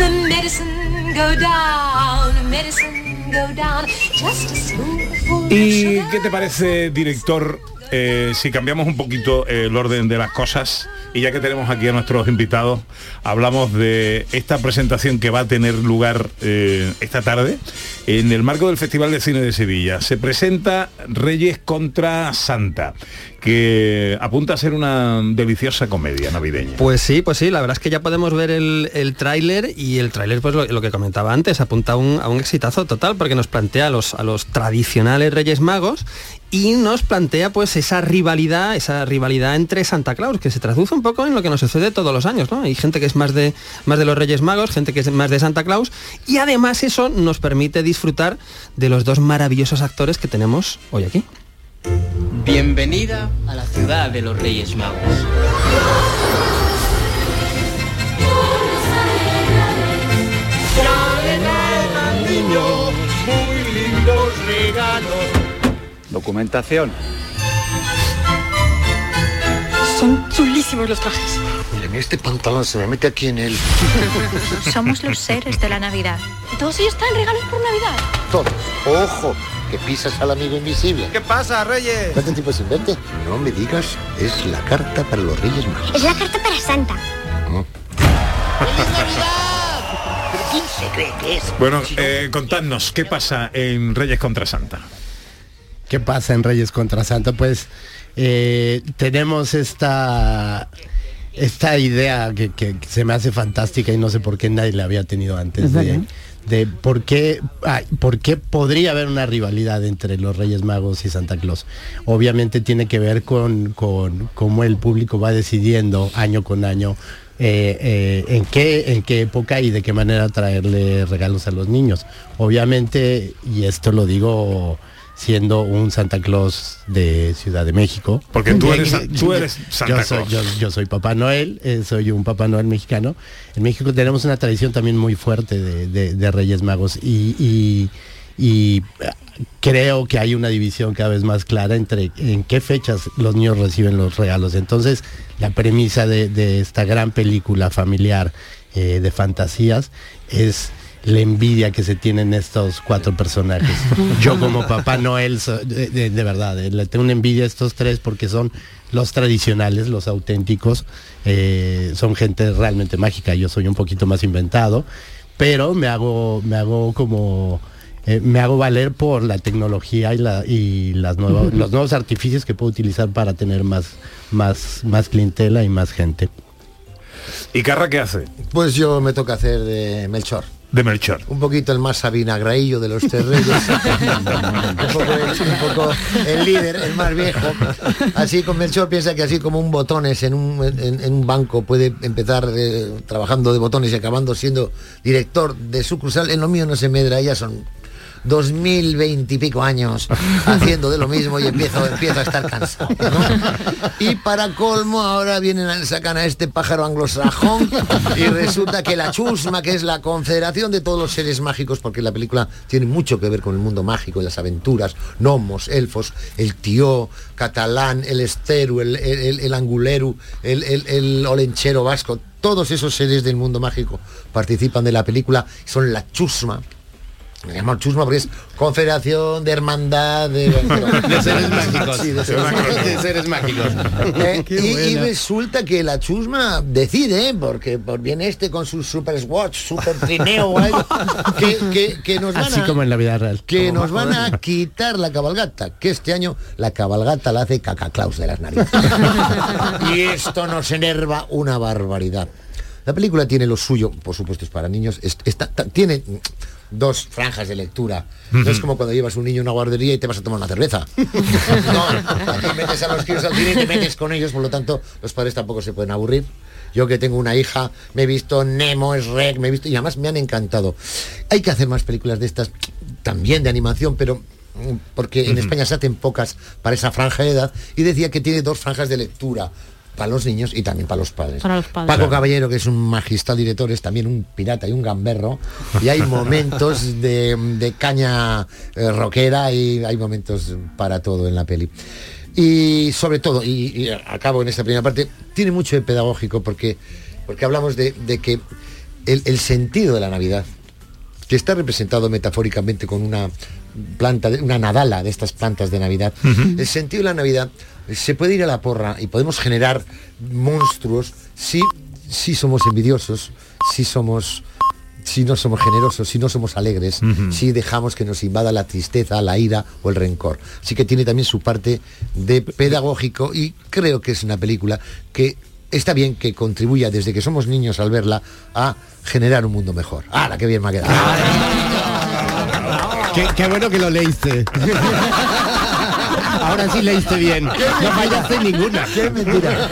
Speaker 22: The medicine go down. Medicine go down. Just a spoonful of
Speaker 8: ¿Y qué te parece, director, eh, si cambiamos un poquito eh, el orden de las cosas y ya que tenemos aquí a nuestros invitados, hablamos de esta presentación que va a tener lugar eh, esta tarde en el marco del Festival de Cine de Sevilla. Se presenta Reyes contra Santa, que apunta a ser una deliciosa comedia navideña.
Speaker 13: Pues sí, pues sí, la verdad es que ya podemos ver el, tráiler y el tráiler, pues lo, que comentaba antes, apunta a un, a un exitazo total porque nos plantea los, a los tradicionales Reyes Magos y nos plantea pues esa rivalidad, esa rivalidad entre Santa Claus, que se traduce un poco en lo que nos sucede todos los años, ¿no? Hay gente que es más de, más de los Reyes Magos, gente que es más de Santa Claus, y además eso nos permite disfrutar de los dos maravillosos actores que tenemos hoy aquí.
Speaker 23: Bienvenida a la ciudad de los Reyes Magos.
Speaker 24: Documentación.
Speaker 25: Son chulísimos los trajes.
Speaker 21: Miren, este pantalón se me mete aquí en el...
Speaker 25: Somos los seres de la Navidad. Todos ellos traen regalos por Navidad.
Speaker 21: Todos. Ojo, que pisas al amigo invisible.
Speaker 24: ¿Qué pasa, Reyes?
Speaker 21: ¿Cuánto tiempo sin verte? No me digas, es la carta para los Reyes Magos.
Speaker 25: Es la carta para Santa.
Speaker 21: ¿Pero quién se cree que es?
Speaker 8: Bueno, eh, contadnos, ¿qué pasa en Reyes contra Santa?
Speaker 18: ¿Qué pasa en Reyes contra Santa? Pues eh, tenemos esta esta idea que, que se me hace fantástica y no sé por qué nadie la había tenido antes
Speaker 11: Es
Speaker 18: de, por qué ay, por qué podría haber una rivalidad entre los Reyes Magos y Santa Claus. Obviamente tiene que ver con, con cómo el público va decidiendo año con año eh, eh, en qué en qué época y de qué manera traerle regalos a los niños. Obviamente, y esto lo digo siendo un Santa Claus de Ciudad de México.
Speaker 8: Porque tú eres- tú eres Santa
Speaker 18: yo soy,
Speaker 8: Claus.
Speaker 18: yo- yo soy Papá Noel, eh, soy un Papá Noel mexicano. En México tenemos una tradición también muy fuerte de, de- de Reyes Magos y, y- y, eh, creo que hay una división cada vez más clara entre en qué fechas los niños reciben los regalos. Entonces, la premisa de, de esta gran película familiar eh, de fantasías es la envidia que se tienen estos cuatro personajes. Yo como Papá Noel, so- de, de- de verdad, eh, le tengo una envidia a estos tres porque son los tradicionales, los auténticos, eh, son gente realmente mágica. Yo soy un poquito más inventado, pero me hago, me hago como eh, me hago valer por la tecnología y, la, y las nuevas, los nuevos artificios que puedo utilizar para tener más, más, más clientela y más gente.
Speaker 8: ¿Y Carra qué hace?
Speaker 21: Pues yo me toca hacer de Melchor.
Speaker 8: De Melchor.
Speaker 21: Un poquito el más sabinagraillo de los tres reyes. un, poco el, un poco el líder, el más viejo. Así con Melchor piensa que así como un botones en un, en, en un banco puede empezar eh, trabajando de botones y acabando siendo director de sucursal, en lo mío no se medra, ya son 2020 y pico años haciendo de lo mismo y empiezo, empiezo a estar cansado. Y para colmo ahora vienen a, sacan a este pájaro anglosajón y resulta que la chusma, que es la confederación de todos los seres mágicos, porque la película tiene mucho que ver con el mundo mágico y las aventuras, gnomos, elfos, el tío catalán, el esteru, el, el, el- anguleru, el olenchero vasco, todos esos seres del mundo mágico participan de la película, son la chusma. Me llamo chusma porque es confederación de hermandad de,
Speaker 18: De seres mágicos.
Speaker 21: Sí, de seres mágicos.
Speaker 18: De seres mágicos.
Speaker 21: Eh, y, resulta que la chusma decide, ¿eh? porque por viene este con su super swatch, super trineo, algo, que, que- que nos van
Speaker 18: Así
Speaker 21: a,
Speaker 18: como en la vida real.
Speaker 21: que nos van a quitar la cabalgata, que este año la cabalgata la hace Cacaclaus de las narices. y esto nos enerva una barbaridad. La película tiene lo suyo, por supuesto es para niños, es- está- tiene dos franjas de lectura. No es como cuando llevas un niño a una guardería y te vas a tomar una cerveza. No, aquí metes a los críos al cine y te metes con ellos, por lo tanto los padres tampoco se pueden aburrir. Yo que tengo una hija, me he visto Nemo, Shrek, me he visto y además me han encantado. Hay que hacer más películas de estas, también de animación, pero mm, porque en. España se hacen pocas para esa franja de edad y decía que tiene dos franjas de lectura para los niños y también para los padres.
Speaker 12: Para los padres.
Speaker 21: Paco
Speaker 12: Claro.
Speaker 21: Caballero, que es un magistral director, es también un pirata y un gamberro. Y hay momentos de, de caña eh, rockera y hay momentos para todo en la peli. Y sobre todo, y, y acabo en esta primera parte, tiene mucho de pedagógico porque, porque hablamos de, de que el, el sentido de la Navidad, que está representado metafóricamente con una planta, de- una nadala de estas plantas de Navidad. El sentido de la Navidad se puede ir a la porra y podemos generar monstruos si, si somos envidiosos, si somos si no somos generosos, si no somos alegres, si dejamos que nos invada la tristeza, la ira o el rencor. Así que tiene también su parte de pedagógico y creo que es una película que está bien que contribuya desde que somos niños al verla a generar un mundo mejor. ¡Hala, qué bien me ha quedado!
Speaker 18: Qué, bueno que lo leíste. Ahora sí leíste bien. No fallaste ninguna.
Speaker 21: ¡Qué mentira!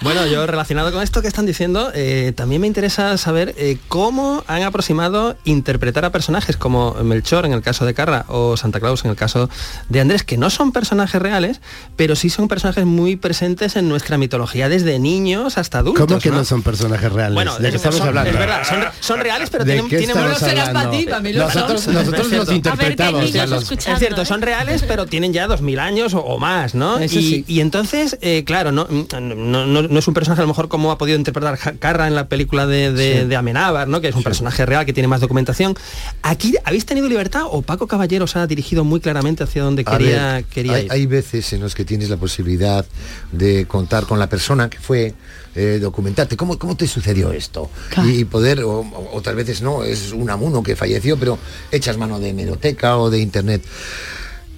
Speaker 13: Bueno, yo relacionado con esto que están diciendo, eh, también me interesa saber eh, cómo han aproximado interpretar a personajes como Melchor en el caso de Carra o Santa Claus en el caso de Andrés, que no son personajes reales, pero sí son personajes muy presentes en nuestra mitología desde niños hasta adultos.
Speaker 18: ¿Cómo que no, son personajes reales?
Speaker 13: Bueno,
Speaker 18: ¿De qué estamos
Speaker 13: son-
Speaker 18: hablando?
Speaker 13: Es verdad, son, son reales, pero
Speaker 18: ¿De
Speaker 13: tienen, tienen?
Speaker 18: Nosotros, nosotros los interpretamos.
Speaker 13: Es cierto, son reales, pero tienen ya dos mil años o, o más, ¿no?
Speaker 11: Eso
Speaker 13: y,
Speaker 11: sí.
Speaker 13: y entonces, eh, claro, no, no, no- no es un personaje a lo mejor como ha podido interpretar Carra en la película de, de,
Speaker 21: Sí.
Speaker 13: de Amenábar, ¿no? Que es un personaje real que tiene más documentación. Aquí habéis tenido libertad o Paco Caballero os ha dirigido muy claramente hacia donde
Speaker 21: A
Speaker 13: quería,
Speaker 21: ver,
Speaker 13: quería
Speaker 21: hay,
Speaker 13: ir.
Speaker 21: hay veces en los que tienes la posibilidad de contar con la persona que fue, eh, documentarte, ¿cómo, ¿cómo te sucedió esto? Y poder, o, o- otras veces no, es un amuno que falleció, pero echas mano de hemeroteca o de internet.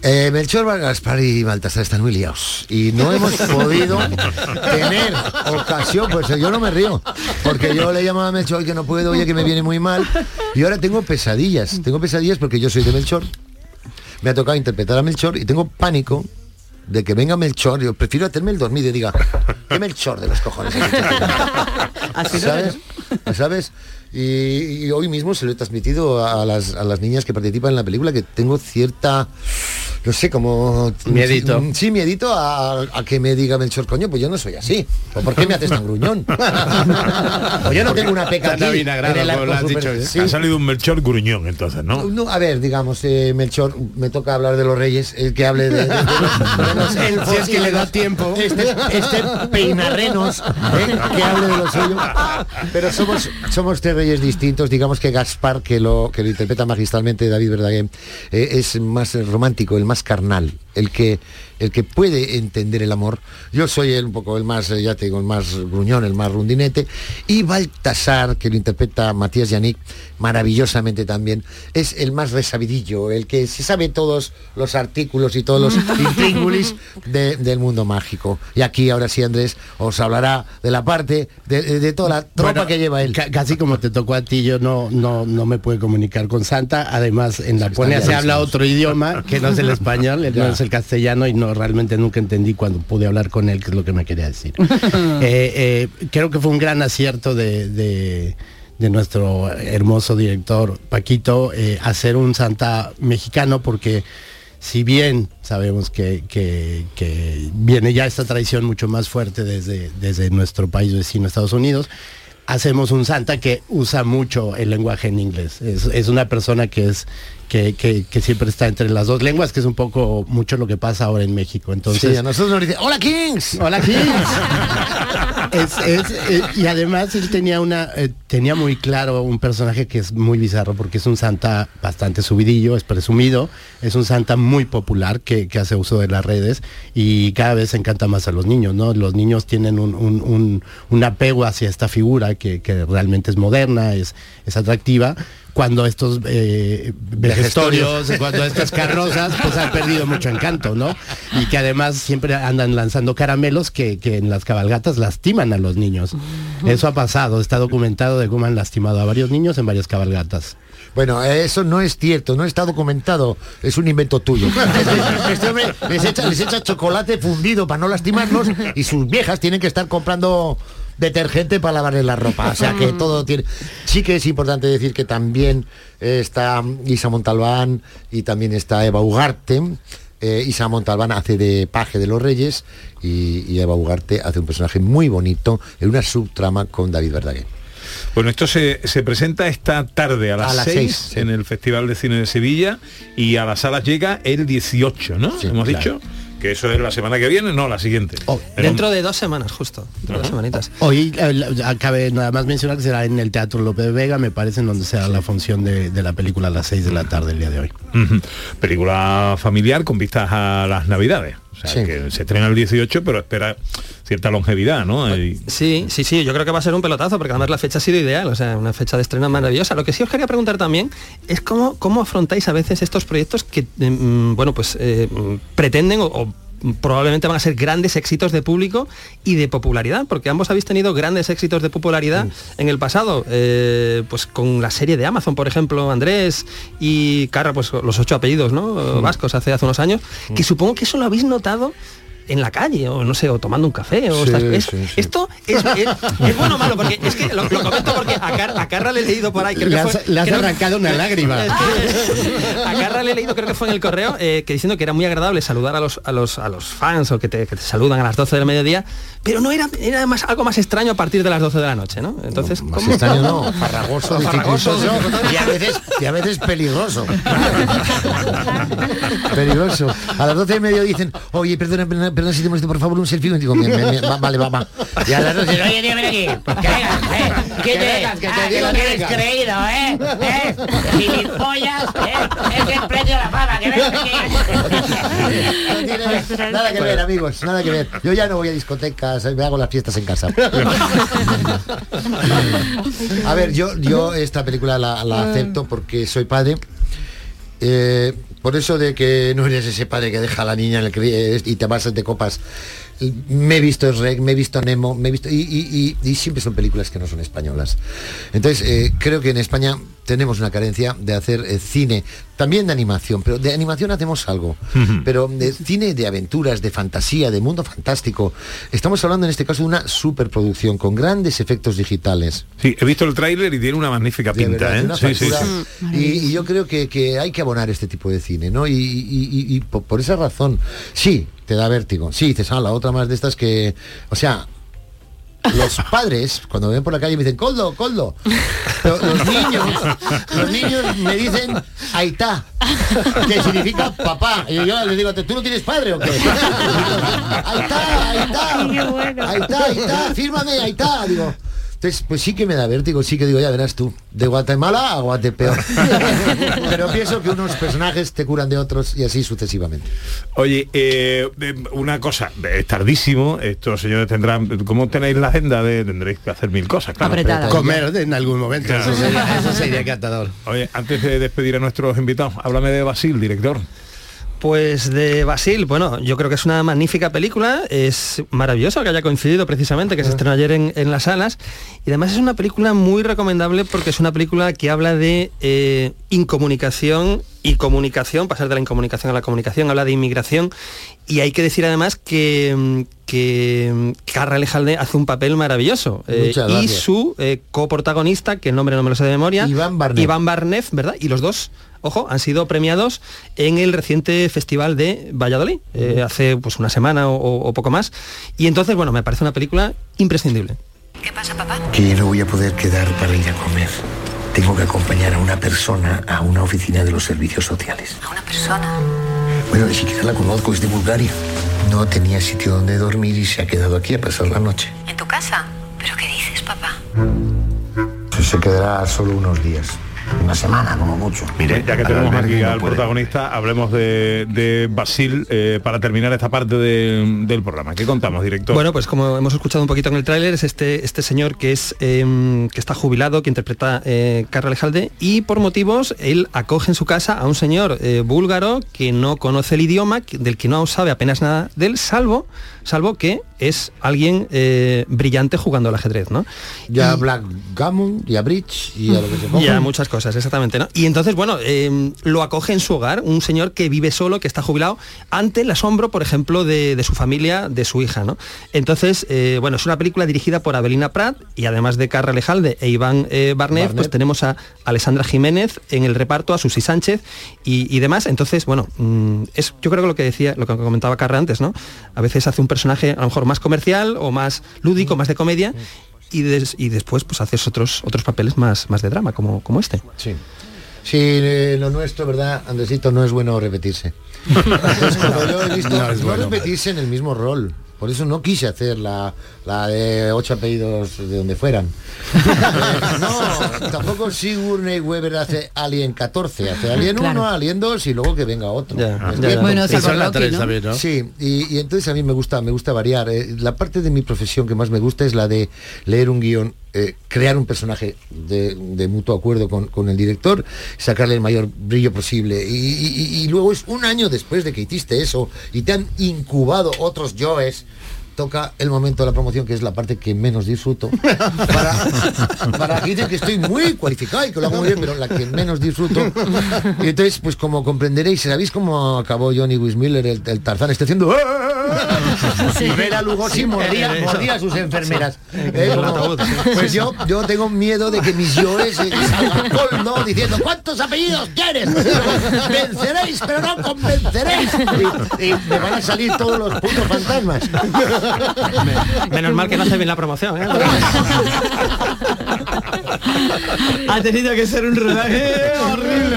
Speaker 21: Eh, Melchor Gaspar y Baltasar están muy liados y no hemos podido tener ocasión, pues yo no me río, porque yo le llamaba a Melchor que no puedo, oye que me viene muy mal y ahora tengo pesadillas, tengo pesadillas porque yo soy de Melchor, me ha tocado interpretar a Melchor y tengo pánico de que venga Melchor, yo prefiero hacerme el dormido y diga, ¿qué Melchor de los cojones? ¿Sabes? ¿Sabes? Y, y hoy mismo se lo he transmitido a las, a las niñas que participan en la película que tengo cierta, no sé, como...
Speaker 18: Miedito.
Speaker 21: Sí, miedito a, a que me diga Melchor, coño, pues yo no soy así. ¿O por qué me haces tan gruñón? o yo no tengo una peca aquí. en el
Speaker 18: has dicho, ¿eh?
Speaker 21: Sí.
Speaker 8: Ha salido un Melchor gruñón entonces, ¿no?
Speaker 21: No, a ver, digamos, eh, Melchor, me toca hablar de los reyes, el que hable de, de- de los, de los elfos
Speaker 18: Si es que le da
Speaker 21: los-
Speaker 18: tiempo.
Speaker 21: Este, este peinarrenos, ¿eh? que hable de lo suyo. Pero somos, somos reyes distintos, digamos que Gaspar, que lo, que lo interpreta magistralmente David Verdaguer, eh, es más romántico, el más carnal, el que el que puede entender el amor. Yo soy el, un poco el más, eh, ya te digo, el más gruñón, el más rundinete. Y Baltasar, que lo interpreta Matías Yannick, maravillosamente también, es el más resabidillo, el que se sabe todos los artículos y todos los intríngulis de- del mundo mágico. Y aquí ahora sí Andrés os hablará de la parte de, de- de toda la tropa
Speaker 18: Bueno,
Speaker 21: que lleva él.
Speaker 18: ca- casi como te tocó a ti, yo no, no, no me puedo comunicar con Santa. Además, en la Laponia se habla otro idioma que no es el español, no es el castellano y no realmente nunca entendí cuando pude hablar con él qué es lo que me quería decir. Eh, eh, creo que fue un gran acierto de, de- de nuestro hermoso director Paquito eh, hacer un Santa mexicano porque si bien sabemos que, que- que viene ya esta tradición mucho más fuerte desde, desde nuestro país vecino Estados Unidos, hacemos un Santa que usa mucho el lenguaje en inglés. Es, es una persona que es que, que- que siempre está entre las dos lenguas, que es un poco mucho lo que pasa ahora en México. Entonces,
Speaker 21: Sí, a nosotros nos dice, hola Kings.
Speaker 18: Hola Kings. Es- es- eh, y además él tenía una eh, tenía muy claro un personaje que es muy bizarro porque es un santa bastante subidillo, es presumido, es un santa muy popular que, que hace uso de las redes y cada vez encanta más a los niños, ¿no? Los niños tienen un, un- un- un apego hacia esta figura que, que realmente es moderna, es, es atractiva. Cuando estos eh, vejestorios, cuando estas carrozas, pues han perdido mucho encanto, ¿no? Y que además siempre andan lanzando caramelos que, que en las cabalgatas lastiman a los niños. Eso ha pasado, está documentado de cómo han lastimado a varios niños en varias cabalgatas.
Speaker 21: Bueno, eso no es cierto, no está documentado, es un invento tuyo. Este, este hombre les echa, les echa chocolate fundido para no lastimarlos y sus viejas tienen que estar comprando detergente para lavarle la ropa. O sea que todo tiene. Sí que es importante decir que también eh, está Isa Montalbán y también está Eva Ugarte. Eh, Isa Montalbán hace de paje de los reyes y, y Eva Ugarte hace un personaje muy bonito en una subtrama con David Verdaguer.
Speaker 8: Bueno, esto se, se presenta esta tarde a las,
Speaker 21: A las
Speaker 8: 6
Speaker 21: seis, sí.
Speaker 8: en el Festival de Cine de Sevilla y a las salas llega el 18, ¿no?
Speaker 21: Sí,
Speaker 8: Hemos
Speaker 21: claro.
Speaker 8: dicho. Que eso es la semana que viene, no, la siguiente. Pero-
Speaker 13: Dentro de dos semanas, justo. Dentro de dos semanitas.
Speaker 18: Hoy eh, acabe nada más mencionar que será en el Teatro López de Vega, me parece, en donde será la función de, de la película a las 6 de la tarde el día de hoy.
Speaker 8: Película familiar con vistas a las navidades. O sea, que se estrena el 18, pero espera cierta longevidad, ¿no? Y-
Speaker 13: Sí, sí, sí, yo creo que va a ser un pelotazo, porque además la fecha ha sido ideal, o sea, una fecha de estreno maravillosa. Lo que sí os quería preguntar también es cómo, cómo afrontáis a veces estos proyectos que, mm, bueno, pues eh, pretenden o, o probablemente van a ser grandes éxitos de público y de popularidad, porque ambos habéis tenido grandes éxitos de popularidad en el pasado, eh, pues con la serie de Amazon, por ejemplo, Andrés y Carra, pues los ocho apellidos, ¿no? Vascos hace, hace unos años, que supongo que eso lo habéis notado en la calle o no sé o tomando un café o
Speaker 21: Sí,
Speaker 13: estas- es-
Speaker 21: sí, sí.
Speaker 13: esto es, es- es bueno o malo porque es que lo, lo comento porque a, Car- a Carra le he leído por ahí creo
Speaker 18: Le
Speaker 13: que fue-
Speaker 18: le has
Speaker 13: creo-
Speaker 18: arrancado una lágrima.
Speaker 13: A Carra le he leído creo que fue en el correo eh, que diciendo que era muy agradable saludar a los a los a los fans o que te, que te saludan a las 12 del mediodía pero no era era más algo más extraño a partir de las 12 de la noche ¿no? entonces
Speaker 21: Más
Speaker 13: ¿cómo-
Speaker 21: extraño no, farragoso, y a veces, y a veces peligroso. peligroso. A las 12 y medio dicen, oye, perdona, perdona, perdona si te molesto, por favor, un selfie. Y digo, "Me- va- vale, va, va. Y a las 12, oye, tío, ven aquí. Que vengas, eh.
Speaker 15: ¿Qué
Speaker 21: Que
Speaker 15: te-
Speaker 21: vengas, que te
Speaker 15: ah,
Speaker 21: digo
Speaker 15: que
Speaker 21: que
Speaker 15: lo tienes
Speaker 21: vengas.
Speaker 15: creído, ¿eh? ¿Eh? Gilipollas, ¿eh? Es el precio de la fama, que ves aquí.
Speaker 21: No tiene nada que ver, amigos, nada que ver. Yo ya no voy a discotecas, me hago las fiestas en casa. A ver, yo, yo esta película la, la acepto porque soy padre. Eh, por eso de que no eres ese padre que deja a la niña en el cri- y te vas de copas. Me he visto Rec, me he visto Nemo, me he visto. Y, y- y- y siempre son películas que no son españolas. Entonces, eh, creo que en España tenemos una carencia de hacer eh, cine, también de animación, pero de animación hacemos algo. Pero de cine de aventuras, de fantasía, de mundo fantástico. Estamos hablando en este caso de una superproducción con grandes efectos digitales.
Speaker 8: Sí, he visto el tráiler y tiene una magnífica
Speaker 21: De
Speaker 8: pinta,
Speaker 21: verdad,
Speaker 8: ¿eh?
Speaker 21: una
Speaker 8: Sí, sí, sí.
Speaker 21: Y, y yo creo que, que hay que abonar este tipo de cine, ¿no? Y, y- y- y por, por esa razón, sí, te da vértigo. Sí, dices, ah, la otra más de estas que. O sea. Los padres, cuando me ven por la calle, me dicen, Coldo, Coldo. Pero los niños, los niños me dicen, Aitá, que significa papá. Y yo les digo, ¿tú no tienes padre o qué? Aitá, Aitá, Aitá, Aitá, fírmame, Aitá. Digo, entonces, pues sí que me da vértigo, sí que digo, ya verás tú, de Guatemala a Guatepeor. Pero pienso que unos personajes te curan de otros y así sucesivamente.
Speaker 8: Oye, eh, eh, una cosa, es tardísimo, estos señores tendrán, ¿cómo tenéis la agenda? de Tendréis que hacer mil cosas, claro.
Speaker 18: Apretada. Comer en algún momento,
Speaker 8: Claro.
Speaker 18: eso sería, eso sería encantador.
Speaker 8: Oye, antes de despedir a nuestros invitados, háblame de Basil, director.
Speaker 13: Pues de Basil, bueno, yo creo que es una magnífica película, es maravilloso que haya coincidido precisamente, que se estrenó ayer en, en las salas, y además es una película muy recomendable porque es una película que habla de eh, incomunicación y comunicación, pasar de la incomunicación a la comunicación, habla de inmigración, y hay que decir además que, que Carra Alejalde hace un papel maravilloso. eh, y su eh, coprotagonista, que el nombre no me lo sé de memoria,
Speaker 21: Iván Barnev.
Speaker 13: Iván Barnev, ¿verdad? Y los dos, ojo, han sido premiados en el reciente festival de Valladolid, eh, hace pues una semana o, o poco más. Y entonces, bueno, me parece una película imprescindible.
Speaker 26: que ya no voy a poder quedar para ir a comer. Tengo que acompañar a una persona a una oficina de los servicios sociales.
Speaker 25: A una persona.
Speaker 26: Bueno, ni siquiera la conozco, es de Bulgaria. No tenía sitio donde dormir y se ha quedado aquí a pasar la noche.
Speaker 25: ¿En tu casa? ¿Pero qué dices, papá?
Speaker 26: Pues se quedará solo unos días. Una semana, como mucho.
Speaker 8: Mire, ya que tenemos aquí al protagonista, hablemos de, de Basil eh, para terminar esta parte de- del programa. ¿Qué contamos, director?
Speaker 13: Bueno, pues como hemos escuchado un poquito en el tráiler, es este, este señor que es em, que está jubilado, que interpreta eh, Carra Alejalde, y por motivos él acoge en su casa a un señor eh, búlgaro que no conoce el idioma, del que no sabe apenas nada de él, salvo, salvo que es alguien eh, brillante jugando al ajedrez, ¿no?
Speaker 21: Ya a Blackgammon y a Bridge y a lo que se
Speaker 13: Y
Speaker 21: coja.
Speaker 13: a muchas cosas, exactamente, ¿no? Y entonces, bueno, eh, lo acoge en su hogar, un señor que vive solo, que está jubilado, ante el asombro, por ejemplo, de, de su familia, de su hija, ¿no? Entonces, eh, bueno, es una película dirigida por Abelina Prat y además de Carra Lejalde e Iván eh, Barnet,
Speaker 21: Barnet.
Speaker 13: pues tenemos a Alessandra Jiménez en el reparto, a Susi Sánchez y, y demás. Entonces, bueno, mm, es yo creo que lo que decía, lo que comentaba Carra antes, ¿no? A veces hace un personaje a lo mejor más comercial o más lúdico, más de comedia. Y, des- y después pues haces otros otros papeles más, más de drama como, como este.
Speaker 21: Sí. Sí, eh, lo nuestro, ¿verdad, Andresito? No es bueno repetirse. Entonces, como yo he visto,
Speaker 18: No
Speaker 21: no,
Speaker 18: es bueno.
Speaker 21: repetirse en el mismo rol. Por eso no quise hacer la, la de ocho apellidos de donde fueran. Eh, no, tampoco Sigourney Weber hace Alien 14, hace Alien
Speaker 11: Claro.
Speaker 21: 1, Alien 2 y luego que venga otro.
Speaker 18: Ya,
Speaker 21: ¿Me
Speaker 18: ya,
Speaker 21: entiendes?
Speaker 18: ya. Bueno, Y son las tres también, ¿no?
Speaker 21: Sí, y, y entonces a mí me gusta, me gusta variar. Eh, la parte de mi profesión que más me gusta es la de leer un guion, eh, crear un personaje de, mutuo acuerdo con, con el director, sacarle el mayor brillo posible. Y, y- y luego es un año después de que hiciste eso y te han incubado otros yoes. Toca el momento de la promoción, que es la parte que menos disfruto. Para, para que dicen que estoy muy cualificado y que lo hago muy bien, pero la que menos disfruto. Y entonces, pues como comprenderéis, ¿sabéis cómo acabó Johnny Wismiller, el, el Tarzán? Está haciendo... Y ver a Lugosi mordía, a sus enfermeras.
Speaker 18: En
Speaker 21: Eh, como- pues yo, yo tengo miedo de que mis yoes diciendo ¿cuántos apellidos quieres? Venceréis, pero no convenceréis. Y, y me van a salir todos los putos fantasmas.
Speaker 13: Menos mal que no hace bien la promoción, ¿eh? ha tenido que ser un rodaje horrible,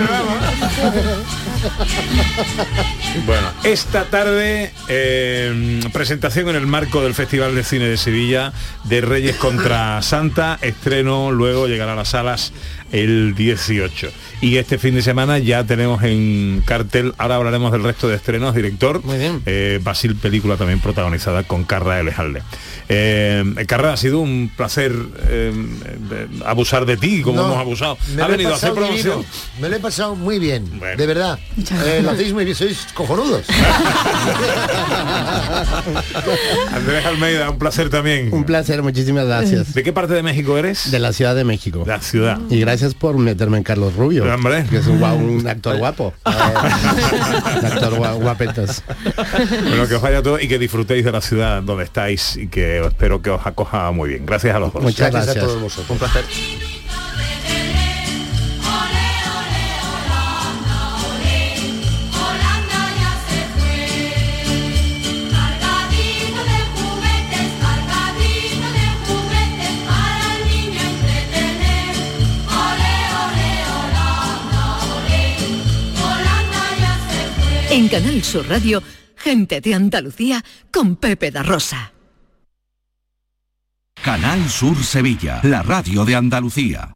Speaker 8: Bueno, esta tarde eh, presentación en el marco del Festival de Cine de Sevilla de Reyes contra Santa, estreno, luego llegará a las salas el 18. Y este fin de semana ya tenemos en cartel, ahora hablaremos del resto de estrenos, director, eh, Basil, película también protagonizada con Carra Elejalde. Eh, Carra, ha sido un placer eh, abusar de ti, como
Speaker 21: No,
Speaker 8: hemos abusado.
Speaker 21: me
Speaker 8: Ha
Speaker 21: lo he
Speaker 8: venido a hacer
Speaker 21: pasado
Speaker 8: promoción.
Speaker 21: divino. Me lo he pasado muy bien, de verdad. Eh, lo hacéis muy bien, sois cojonudos.
Speaker 8: Andrés Almeida, un placer también.
Speaker 18: Un placer, muchísimas gracias.
Speaker 8: ¿De qué parte de México eres?
Speaker 18: De la Ciudad de México.
Speaker 8: La ciudad.
Speaker 18: Y gracias por meterme en Carlos Rubio. Que es un, actor guapo. Eh, un actor gua- guapetos.
Speaker 8: Bueno, que os vaya todo y que disfrutéis de la ciudad donde estáis y que espero que os acoja muy bien. Gracias a los dos.
Speaker 18: Muchas Gracias a gracias. todos
Speaker 21: vosotros.
Speaker 8: Un placer.
Speaker 7: Canal Sur Radio, gente de Andalucía con Pepe da Rosa.
Speaker 27: Canal Sur Sevilla, la radio de Andalucía.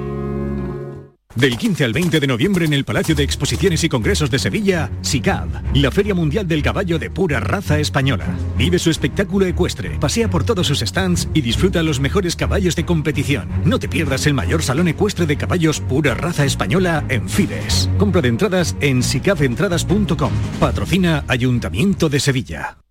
Speaker 28: Del 15 al 20 de noviembre en el Palacio de Exposiciones y Congresos de Sevilla, SICAV, la Feria Mundial del Caballo de pura raza española. Vive su espectáculo ecuestre, pasea por todos sus stands y disfruta los mejores caballos de competición. No te pierdas el mayor salón ecuestre de caballos pura raza española en Fides. Compra de entradas en sicaventradas.com. Patrocina Ayuntamiento de Sevilla.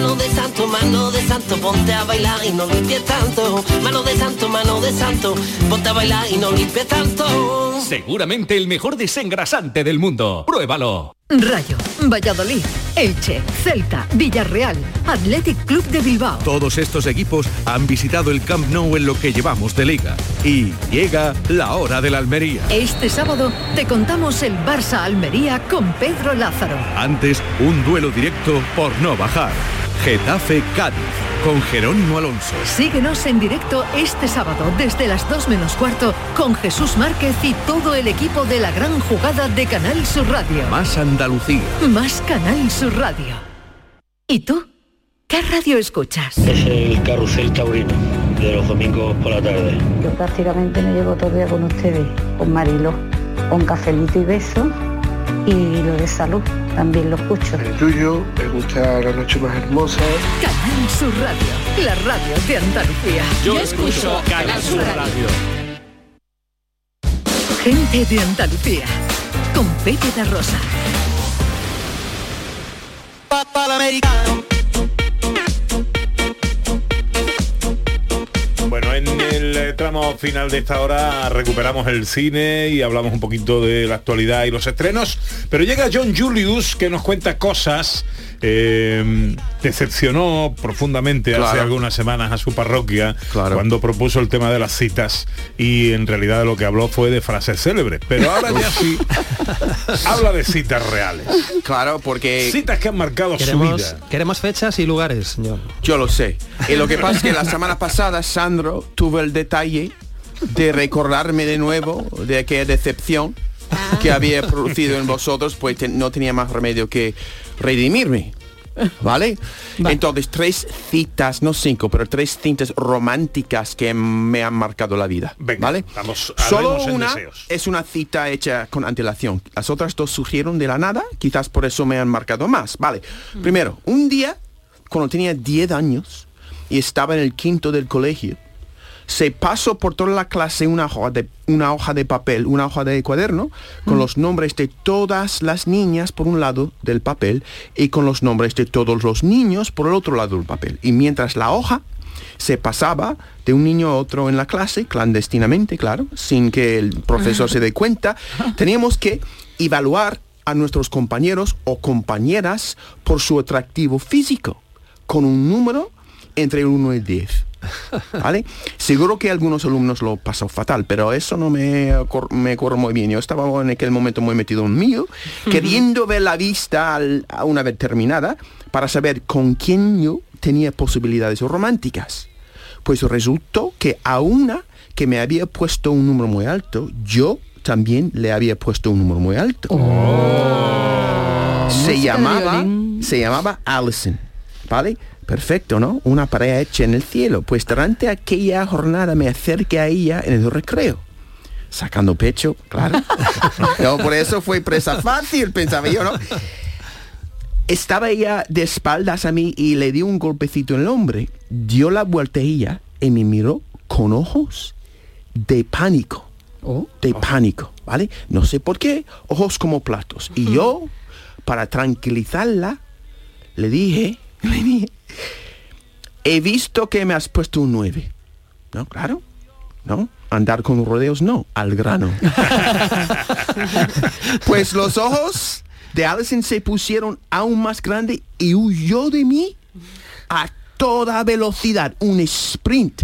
Speaker 29: mano de santo, mano de santo, ponte a bailar y no limpies tanto, mano de santo, mano de santo, ponte a bailar y no limpies tanto.
Speaker 30: Seguramente el mejor desengrasante del mundo. Pruébalo.
Speaker 7: Rayo, Valladolid, Elche, Celta, Villarreal, Athletic Club de Bilbao.
Speaker 1: Todos estos equipos han visitado el Camp Nou en lo que llevamos de liga. Y llega la hora de la Almería.
Speaker 7: Este sábado te contamos el Barça Almería con Pedro Lázaro.
Speaker 1: Antes, un duelo directo por no bajar. Getafe Cádiz con Jerónimo Alonso.
Speaker 7: Síguenos en directo este sábado desde las 2 menos cuarto con Jesús Márquez y todo el equipo de la gran jugada de Canal Sur Radio.
Speaker 1: Más Andalucía.
Speaker 7: Más Canal Sur Radio. ¿Y tú? ¿Qué radio escuchas?
Speaker 31: Es el carrusel taurino de los domingos por la tarde.
Speaker 32: Yo prácticamente me llevo todo el día con ustedes, con Marilo, con cafelito y beso y lo de salud también lo escucho.
Speaker 33: El tuyo, me gusta la noche más hermosa.
Speaker 7: Canal Sur Radio, la radio de Andalucía.
Speaker 33: Yo escucho Canal Sur Radio.
Speaker 7: Gente de Andalucía, con Pepe de Rosa.
Speaker 8: Bueno, eh, tramo final de esta hora recuperamos el cine y hablamos un poquito de la actualidad y los estrenos, pero llega John Julius que nos cuenta cosas. eh, decepcionó profundamente hace
Speaker 20: Claro.
Speaker 8: algunas semanas a su parroquia cuando propuso el tema de las citas y en realidad de lo que habló fue de frases célebres. Pero ahora ya sí habla de citas reales.
Speaker 20: Claro, porque...
Speaker 8: Citas que han marcado su vida.
Speaker 13: queremos fechas y lugares, señor.
Speaker 20: Yo lo sé. Y lo que pasa es que la semana pasada Sandro tuvo el detalle de recordarme de nuevo de aquella decepción que había producido en vosotros, pues te- no tenía más remedio que redimirme. ¿Vale? Entonces, tres citas, no cinco, pero tres citas románticas que me han marcado la vida. ¿Vale?
Speaker 8: Vamos,
Speaker 20: Solo una
Speaker 8: deseos.
Speaker 20: es una cita hecha con antelación. Las otras dos surgieron de la nada, quizás por eso me han marcado más. Vale. Primero, un día, cuando tenía 10 años y estaba en el quinto del colegio, se pasó por toda la clase una hoja de, una hoja de papel, una hoja de cuaderno, con los nombres de todas las niñas por un lado del papel y con los nombres de todos los niños por el otro lado del papel. Y mientras la hoja se pasaba de un niño a otro en la clase, clandestinamente, claro, sin que el profesor se dé cuenta, teníamos que evaluar a nuestros compañeros o compañeras por su atractivo físico, con un número entre el 1 y 10. ¿Vale? Seguro que algunos alumnos lo pasó fatal, pero eso no me, me acuerdo muy bien. Yo estaba en aquel momento muy metido en mío, queriendo ver la vista al- a una vez terminada para saber con quién yo tenía posibilidades románticas. Pues resultó que a una que me había puesto un número muy alto, yo también le había puesto un número muy alto. se
Speaker 11: Música de
Speaker 20: llamaba, se llamaba Allison, ¿vale? Perfecto, ¿no? Una pareja hecha en el cielo. Pues durante aquella jornada me acerqué a ella en el recreo. Sacando pecho, claro. no, por eso fue presa fácil, pensaba yo, ¿no? Estaba ella de espaldas a mí y le di un golpecito en el hombre. Dio la vuelta a ella y me miró con ojos de pánico. De pánico, ¿vale? No sé por qué, ojos como platos. Y yo, para tranquilizarla, le dije, le dije, he visto que me has puesto un 9. ¿No? Claro. ¿No? Andar con rodeos no, al grano. pues los ojos de Allison se pusieron aún más grandes y huyó de mí a toda velocidad, un sprint.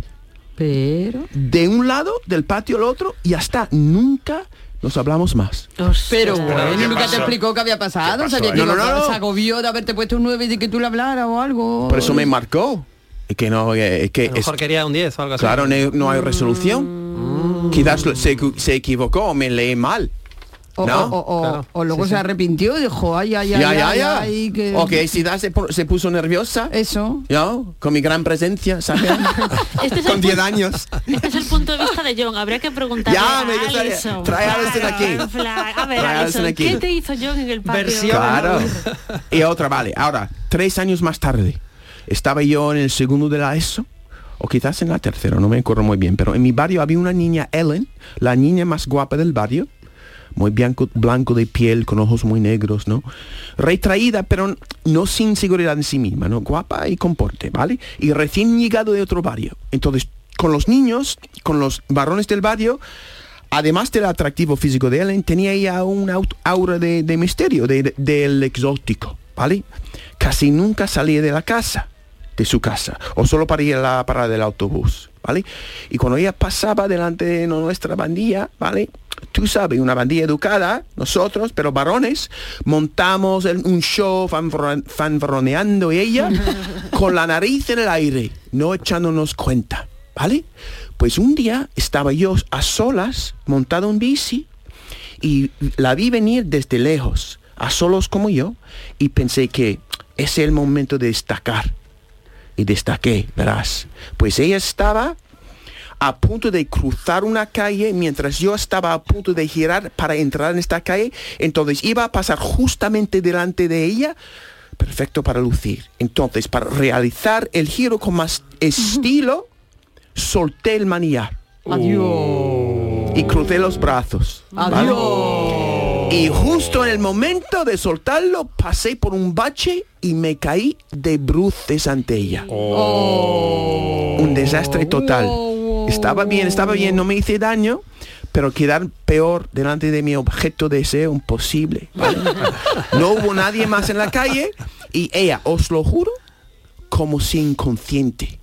Speaker 11: Pero...
Speaker 20: De un lado del patio al otro y hasta nunca nos hablamos más.
Speaker 11: Pero
Speaker 20: ¿qué
Speaker 11: bueno, nunca
Speaker 20: pasó?
Speaker 11: te explicó qué había pasado.
Speaker 20: ahí?
Speaker 11: que
Speaker 20: No, no, no.
Speaker 11: se agobió de haberte puesto un 9 y de que tú le hablaras o algo.
Speaker 20: Por eso me marcó. Es que no, eh, es que
Speaker 13: A lo mejor
Speaker 20: es-
Speaker 13: quería un 10 o algo así.
Speaker 20: claro, no, no hay resolución. Quizás lo- se, se equivocó o me leí mal.
Speaker 11: O,
Speaker 20: ¿no?
Speaker 11: o- o- o- o luego se arrepintió y dijo, ay, ay, ay,
Speaker 20: ya, ya,
Speaker 11: ay,
Speaker 20: ya.
Speaker 11: ay, que...
Speaker 20: Ok, si da se, se puso nerviosa.
Speaker 11: Eso.
Speaker 20: ¿no? Con mi gran presencia, ¿sabes?
Speaker 12: Este es
Speaker 20: Con
Speaker 12: el
Speaker 20: 10
Speaker 12: punto-
Speaker 20: años.
Speaker 12: Este es el punto de vista de John. Habría que preguntarle
Speaker 20: Ya,
Speaker 12: a
Speaker 20: me
Speaker 12: Alison.
Speaker 20: trae a Alison
Speaker 12: Claro,
Speaker 20: aquí.
Speaker 12: A ver, Alison,
Speaker 20: aquí.
Speaker 12: ¿qué te hizo John en el patio?
Speaker 20: Claro. Y otra, vale. Ahora, tres años más tarde, estaba yo en el segundo de la ESO, o quizás en la tercera, no me acuerdo muy bien, pero en mi barrio había una niña, Ellen, la niña más guapa del barrio, muy blanco, blanco de piel, con ojos muy negros, ¿no? Retraída, pero no sin seguridad en sí misma, ¿no? Guapa y con porte, ¿vale? Y recién llegado de otro barrio. Entonces, con los niños, con los varones del barrio, además del atractivo físico de Ellen, tenía ella un aura de, misterio, de- de- del exótico, ¿vale? Casi nunca salía de la casa, de su casa, o solo para la parada del autobús, ¿vale? Y cuando ella pasaba delante de nuestra bandilla, ¿vale? Tú sabes, una bandilla educada, nosotros, pero varones, montamos el- un show fanfarro- fanfarroneando ella con la nariz en el aire, no echándonos cuenta, ¿vale? Pues un día estaba yo a solas, montado en bici, y la vi venir desde lejos, a solos como yo, y pensé que es el momento de destacar. Y destaqué, verás. Pues ella estaba a punto de cruzar una calle mientras yo estaba a punto de girar para entrar en esta calle. Entonces iba a pasar justamente delante de ella. Perfecto para lucir. Entonces, para realizar el giro con más estilo, solté el manillar. Y crucé los brazos. ¿vale? Y justo en el momento de soltarlo, pasé por un bache y me caí de bruces ante ella. Un desastre total. Estaba bien, estaba bien, no me hice daño, pero quedar peor delante de mi objeto de deseo imposible. ¿vale? No hubo nadie más en la calle y ella, os lo juro, como si inconsciente,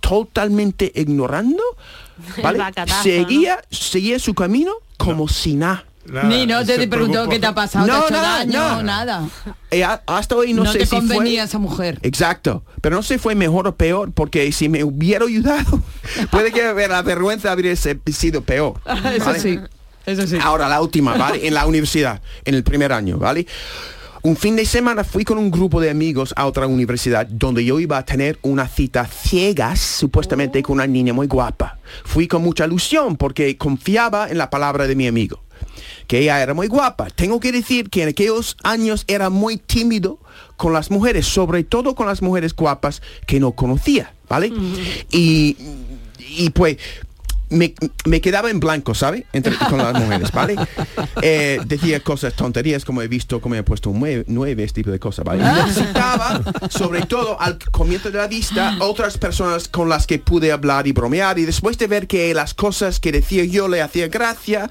Speaker 20: totalmente ignorando, ¿vale?
Speaker 11: El bacatazo,
Speaker 20: seguía, seguía su camino como si nada.
Speaker 11: Ni no te preguntó qué te ha pasado, te ha hecho daño, nada.
Speaker 20: Eh, hasta hoy no,
Speaker 11: No
Speaker 20: sé
Speaker 11: te
Speaker 20: si fue...
Speaker 11: convenía esa mujer.
Speaker 20: Exacto, pero no sé si fue mejor o peor, porque si me hubiera ayudado, puede que la vergüenza habría sido peor.
Speaker 11: Eso
Speaker 20: ¿vale?
Speaker 11: sí, eso sí.
Speaker 20: Ahora la última, ¿vale? En la universidad, en el primer año, ¿vale? Un fin de semana fui con un grupo de amigos a otra universidad donde yo iba a tener una cita ciegas, supuestamente con una niña muy guapa. Fui con mucha ilusión porque confiaba en la palabra de mi amigo que ella era muy guapa. Tengo que decir que en aquellos años era muy tímido con las mujeres, sobre todo con las mujeres guapas que no conocía, ¿vale? Y, y pues me, me quedaba en blanco, ¿sabe? Entre, con las mujeres, ¿vale? Eh, decía cosas, tonterías, como he visto, como he puesto nueve, nueve, este tipo de cosas, ¿vale? Y Necesitaba, sobre todo al comienzo de la vista, otras personas con las que pude hablar y bromear. Y después de ver que las cosas que decía yo le hacía gracia,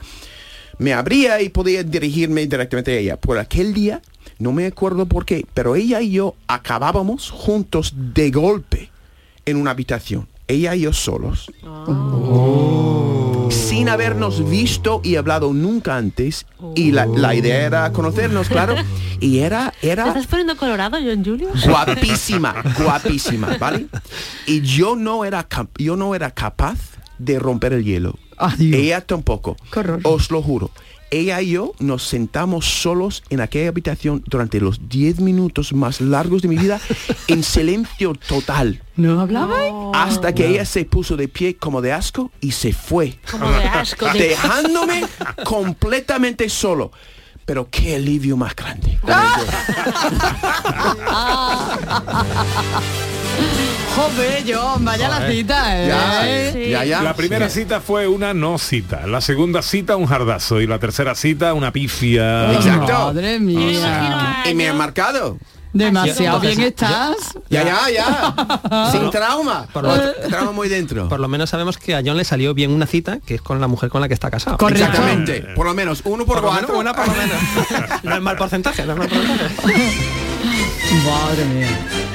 Speaker 20: me abría y podía dirigirme directamente a ella. Por aquel día, no me acuerdo por qué, pero ella y yo acabábamos juntos de golpe en una habitación. Ella y yo solos. Sin habernos visto y hablado nunca antes. Y la, la idea era conocernos, claro. Y era,
Speaker 12: ¿Te
Speaker 20: era
Speaker 12: estás poniendo colorado, John Julio?
Speaker 20: guapísima, guapísima, ¿vale? Y yo no era cap- yo no era capaz de romper el hielo. Ella tampoco. Os lo juro. Ella y yo nos sentamos solos en aquella habitación durante los 10 minutos más largos de mi vida en silencio total.
Speaker 11: ¿No hablaba?
Speaker 20: Hasta que ella se puso de pie como de asco y se fue.
Speaker 12: Como de asco, de-
Speaker 20: Dejándome completamente solo. Pero qué alivio más grande.
Speaker 11: Joder, John, vaya la cita, ¿eh?
Speaker 8: La primera cita fue una no cita, la segunda cita un jardazo y la tercera cita una pifia.
Speaker 20: Exacto.
Speaker 11: Madre mía.
Speaker 20: Y me han marcado.
Speaker 11: Demasiado bien estás.
Speaker 20: Ya, ya, ya. Sin trauma.
Speaker 13: Por lo,
Speaker 20: trauma muy dentro.
Speaker 13: por lo menos sabemos que a John le salió bien una cita, que es con la mujer con la que está casado.
Speaker 20: Exactamente. Por lo menos uno por,
Speaker 13: Por lo menos
Speaker 20: cuatro.
Speaker 13: una por lo menos. no es mal porcentaje, no es mal porcentaje.
Speaker 11: Madre mía.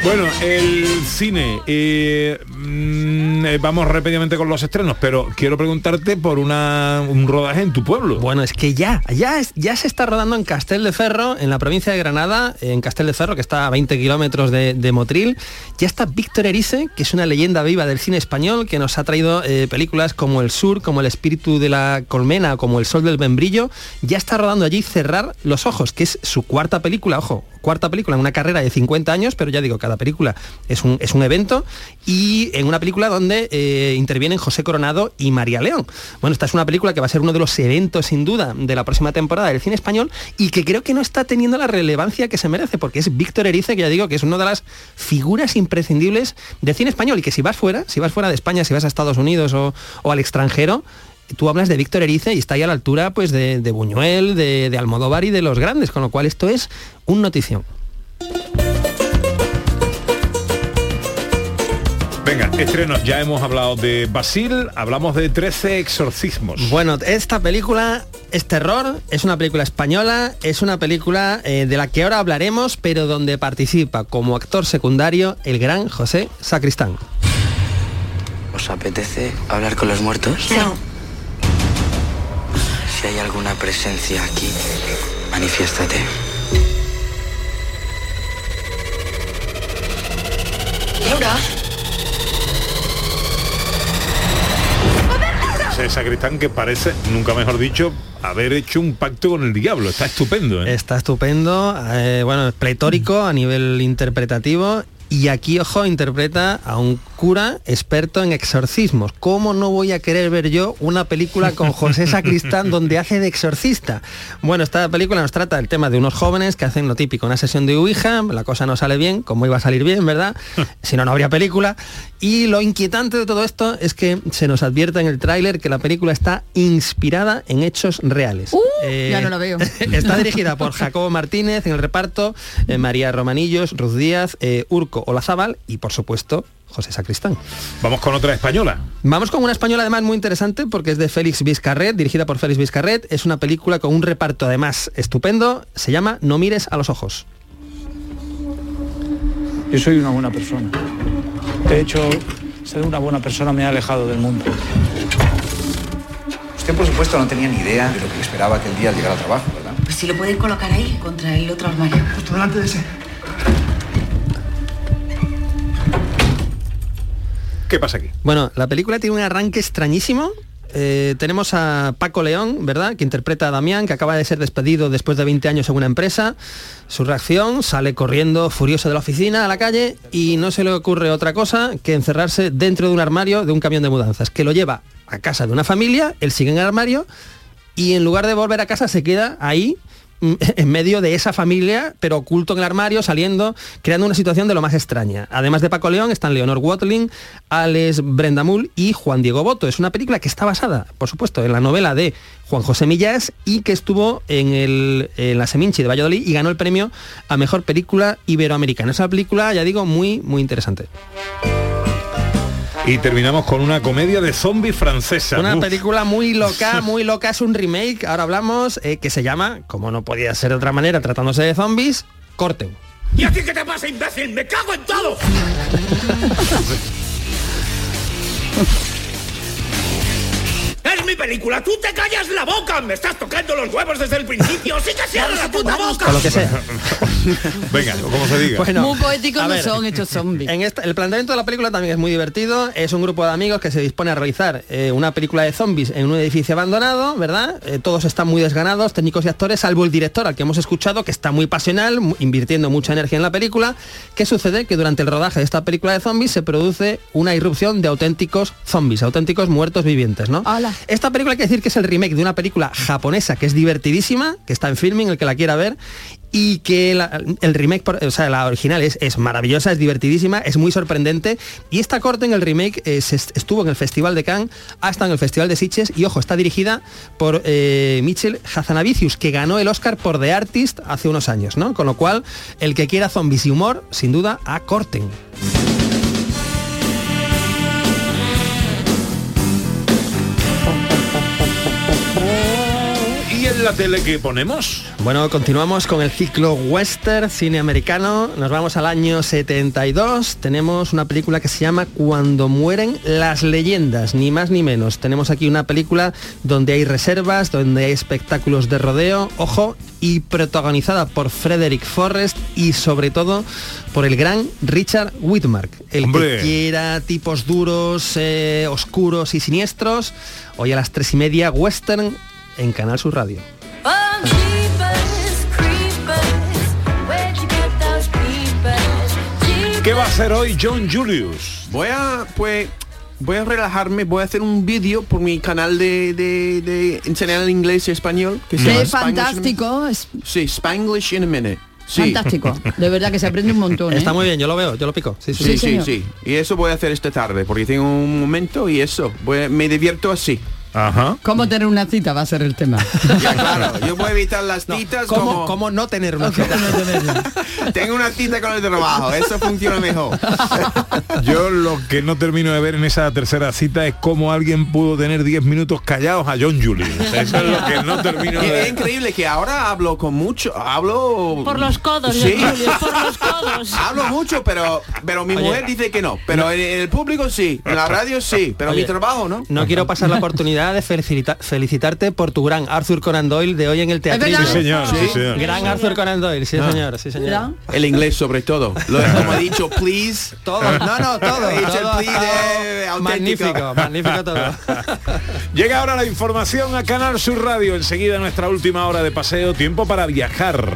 Speaker 8: Bueno, el cine. eh, mm, eh, vamos rápidamente con los estrenos, pero quiero preguntarte por una, un rodaje en tu pueblo.
Speaker 13: Bueno, es que ya, ya, ya se está rodando en Castel de Ferro, en la provincia de Granada, en Castel de Ferro, que está a 20 kilómetros de, de Motril. Ya está Víctor Erice, que es una leyenda viva del cine español, que nos ha traído eh, películas como El Sur, como El Espíritu de la Colmena, como El Sol del Membrillo. Ya está rodando allí Cerrar los Ojos, que es su cuarta película, ojo, cuarta película en una carrera de 50 años, pero ya digo, cada película es un, es un evento, y en una película donde eh, intervienen José Coronado y María León. Bueno, esta es una película que va a ser uno de los eventos, sin duda, de la próxima temporada del cine español, y que creo que no está teniendo la relevancia que se merece, porque es Víctor Erice, que ya digo que es una de las figuras imprescindibles del cine español, y que si vas fuera, si vas fuera de España, si vas a Estados Unidos o al extranjero, tú hablas de Víctor Erice y está ahí a la altura pues de, de Buñuel, de, de Almodóvar y de los grandes, con lo cual esto es un notición.
Speaker 8: Venga, estrenos. Ya hemos hablado de Basil, hablamos de 13 exorcismos.
Speaker 13: Bueno, esta película es terror, es una película española, es una película eh, de la que ahora hablaremos, pero donde participa como actor secundario el gran José Sacristán.
Speaker 34: ¿Os apetece hablar con los muertos?
Speaker 35: No.
Speaker 34: Si hay alguna presencia aquí, manifiéstate.
Speaker 35: Laura.
Speaker 8: Ese sacristán que parece, nunca mejor dicho, haber hecho un pacto con el diablo. Está estupendo. ¿eh?
Speaker 13: Está estupendo, eh, bueno, es pletórico a nivel interpretativo y aquí, ojo, interpreta a un cura experto en exorcismos. ¿Cómo no voy a querer ver yo una película con José Sacristán donde hace de exorcista? Bueno, esta película nos trata el tema de unos jóvenes que hacen lo típico, una sesión de Ouija, la cosa no sale bien, como iba a salir bien, ¿verdad? si no, no habría película. Y lo inquietante de todo esto es que se nos advierte en el tráiler que la película está inspirada en hechos reales. Eh,
Speaker 11: ya no la veo.
Speaker 13: Está dirigida por Jacobo Martínez en el reparto, eh, María Romanillos, Ruth Díaz, eh, Urco Olazábal y por supuesto José Sacristán.
Speaker 8: Vamos con otra española.
Speaker 13: Vamos con una española además muy interesante porque es de Félix Vizcarret, dirigida por Félix Vizcarret. Es una película con un reparto además estupendo. Se llama No mires a los ojos.
Speaker 36: Yo soy una buena persona. De hecho, ser una buena persona me ha alejado del mundo.
Speaker 37: Usted, por supuesto, no tenía ni idea de lo que esperaba aquel día al llegar al trabajo, ¿verdad?
Speaker 35: Pues si lo pueden colocar ahí, contra el otro armario.
Speaker 37: Justo delante de ese.
Speaker 8: ¿Qué pasa aquí?
Speaker 13: Bueno, la película tiene un arranque extrañísimo. Eh, tenemos a Paco León, ¿verdad? Que interpreta a Damián, que acaba de ser despedido después de 20 años en una empresa. Su reacción, sale corriendo furioso de la oficina a la calle y no se le ocurre otra cosa que encerrarse dentro de un armario de un camión de mudanzas, que lo lleva a casa de una familia, él sigue en el armario y en lugar de volver a casa se queda ahí en medio de esa familia, pero oculto en el armario, saliendo, creando una situación de lo más extraña. Además de Paco León, están Leonor Watling, Alex Brendamul y Juan Diego Boto. Es una película que está basada, por supuesto, en la novela de Juan José Millás y que estuvo en, el, en la Seminci de Valladolid y ganó el premio a Mejor Película Iberoamericana. Es una película, ya digo, muy, muy interesante.
Speaker 8: Y terminamos con una comedia de zombies francesa.
Speaker 13: Una
Speaker 8: Uf.
Speaker 13: película muy loca, muy loca, es un remake, ahora hablamos, eh, que se llama, como no podía ser de otra manera, tratándose de zombies, Corten.
Speaker 33: ¿Y a ti qué te pasa, imbécil? ¡Me cago en todo! ¡Es mi película! ¡Tú te callas la boca! ¡Me estás tocando los huevos desde el principio! ¡Sí que cierra la puta boca!
Speaker 13: Con lo que sea.
Speaker 8: Venga, como se diga.
Speaker 13: Bueno,
Speaker 11: Muy poéticos no son hechos zombies.
Speaker 13: En esta- el planteamiento de la película también es muy divertido. Es un grupo de amigos que se dispone a realizar eh, una película de zombies en un edificio abandonado, ¿verdad? Eh, todos están muy desganados, técnicos y actores, salvo el director al que hemos escuchado, que está muy pasional, invirtiendo mucha energía en la película. ¿Qué sucede? Que durante el rodaje de esta película de zombies se produce una irrupción de auténticos zombies, auténticos muertos vivientes, ¿no? Esta película hay que decir que es el remake de una película japonesa que es divertidísima, que está en filming, el que la quiera ver, y que el remake, o sea, la original es, maravillosa, es divertidísima, es muy sorprendente. Y esta corte en el remake eh, estuvo en el Festival de Cannes, ha estado en el Festival de Sitges y, ojo, está dirigida por eh, Michel Hazanavicius, que ganó el Oscar por The Artist hace unos años, ¿no? Con lo cual, el que quiera zombies y humor, sin duda, a Corten.
Speaker 8: La tele que ponemos?
Speaker 13: Bueno, continuamos con el ciclo western, cine americano. Nos vamos al año 72. Tenemos una película que se llama Cuando mueren las leyendas, ni más ni menos. Tenemos aquí una película donde hay reservas, donde hay espectáculos de rodeo, ojo, y protagonizada por Frederick Forrest y sobre todo por el gran Richard Whitmark. El
Speaker 8: Hombre.
Speaker 13: que quiera tipos duros, eh, oscuros y siniestros. Hoy a las tres y media, western en Canal Sur Radio.
Speaker 8: Va a hacer hoy John Julius?
Speaker 20: Voy a, pues, voy a relajarme, voy a hacer un vídeo por mi canal de, de, de enseñar el inglés y español. Que se
Speaker 11: Es
Speaker 20: in
Speaker 11: fantástico, es
Speaker 20: Sí, Spanglish in a minute. Sí.
Speaker 11: fantástico. De verdad que se aprende un montón. ¿eh?
Speaker 13: Está muy bien, yo lo veo, yo lo pico. Sí, sí,
Speaker 20: Sí,
Speaker 11: Sí.
Speaker 20: Y eso voy a hacer esta tarde, porque tengo un momento y eso. Voy a- me divierto así.
Speaker 8: Ajá.
Speaker 11: ¿Cómo tener una cita va a ser el tema?
Speaker 20: Ya, claro, yo voy a evitar las citas
Speaker 13: ¿Cómo,
Speaker 20: como...
Speaker 13: cómo no tener una cita?
Speaker 20: Tengo una cita con el trabajo, eso funciona mejor.
Speaker 8: Yo lo que no termino de ver en esa tercera cita es cómo alguien pudo tener 10 minutos callados a John Julius. Eso es lo que no termino de
Speaker 20: es
Speaker 8: ver.
Speaker 20: increíble que ahora hablo con mucho, hablo...
Speaker 12: Por los codos,
Speaker 20: Sí.
Speaker 12: Julius, por los codos.
Speaker 20: Hablo mucho, pero pero mi
Speaker 13: Oye,
Speaker 20: mujer dice que no. Pero en, en el público sí, en la radio sí, pero
Speaker 13: Oye,
Speaker 20: mi trabajo no.
Speaker 13: No quiero pasar la oportunidad oportunidad de felicita- felicitarte por tu gran Arthur Conan Doyle de hoy en el teatro.
Speaker 20: Sí, señor, sí, señor.
Speaker 13: Gran Arthur Conan Doyle, sí,
Speaker 20: Ah.
Speaker 13: señor, sí, señor.
Speaker 20: El inglés sobre todo. Lo, como ha dicho, please.
Speaker 13: Todo, no, no, todo.
Speaker 20: Dicho el
Speaker 13: todo,
Speaker 20: please,
Speaker 13: todo
Speaker 20: eh,
Speaker 13: magnífico, magnífico todo.
Speaker 8: Llega ahora la información a Canal Sur Radio. Enseguida nuestra última hora de paseo. Tiempo para viajar.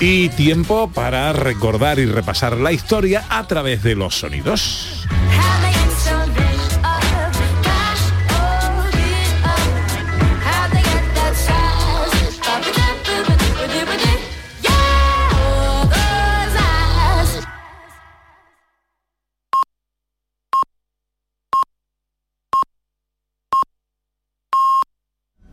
Speaker 8: Y tiempo para recordar y repasar la historia a través de los sonidos.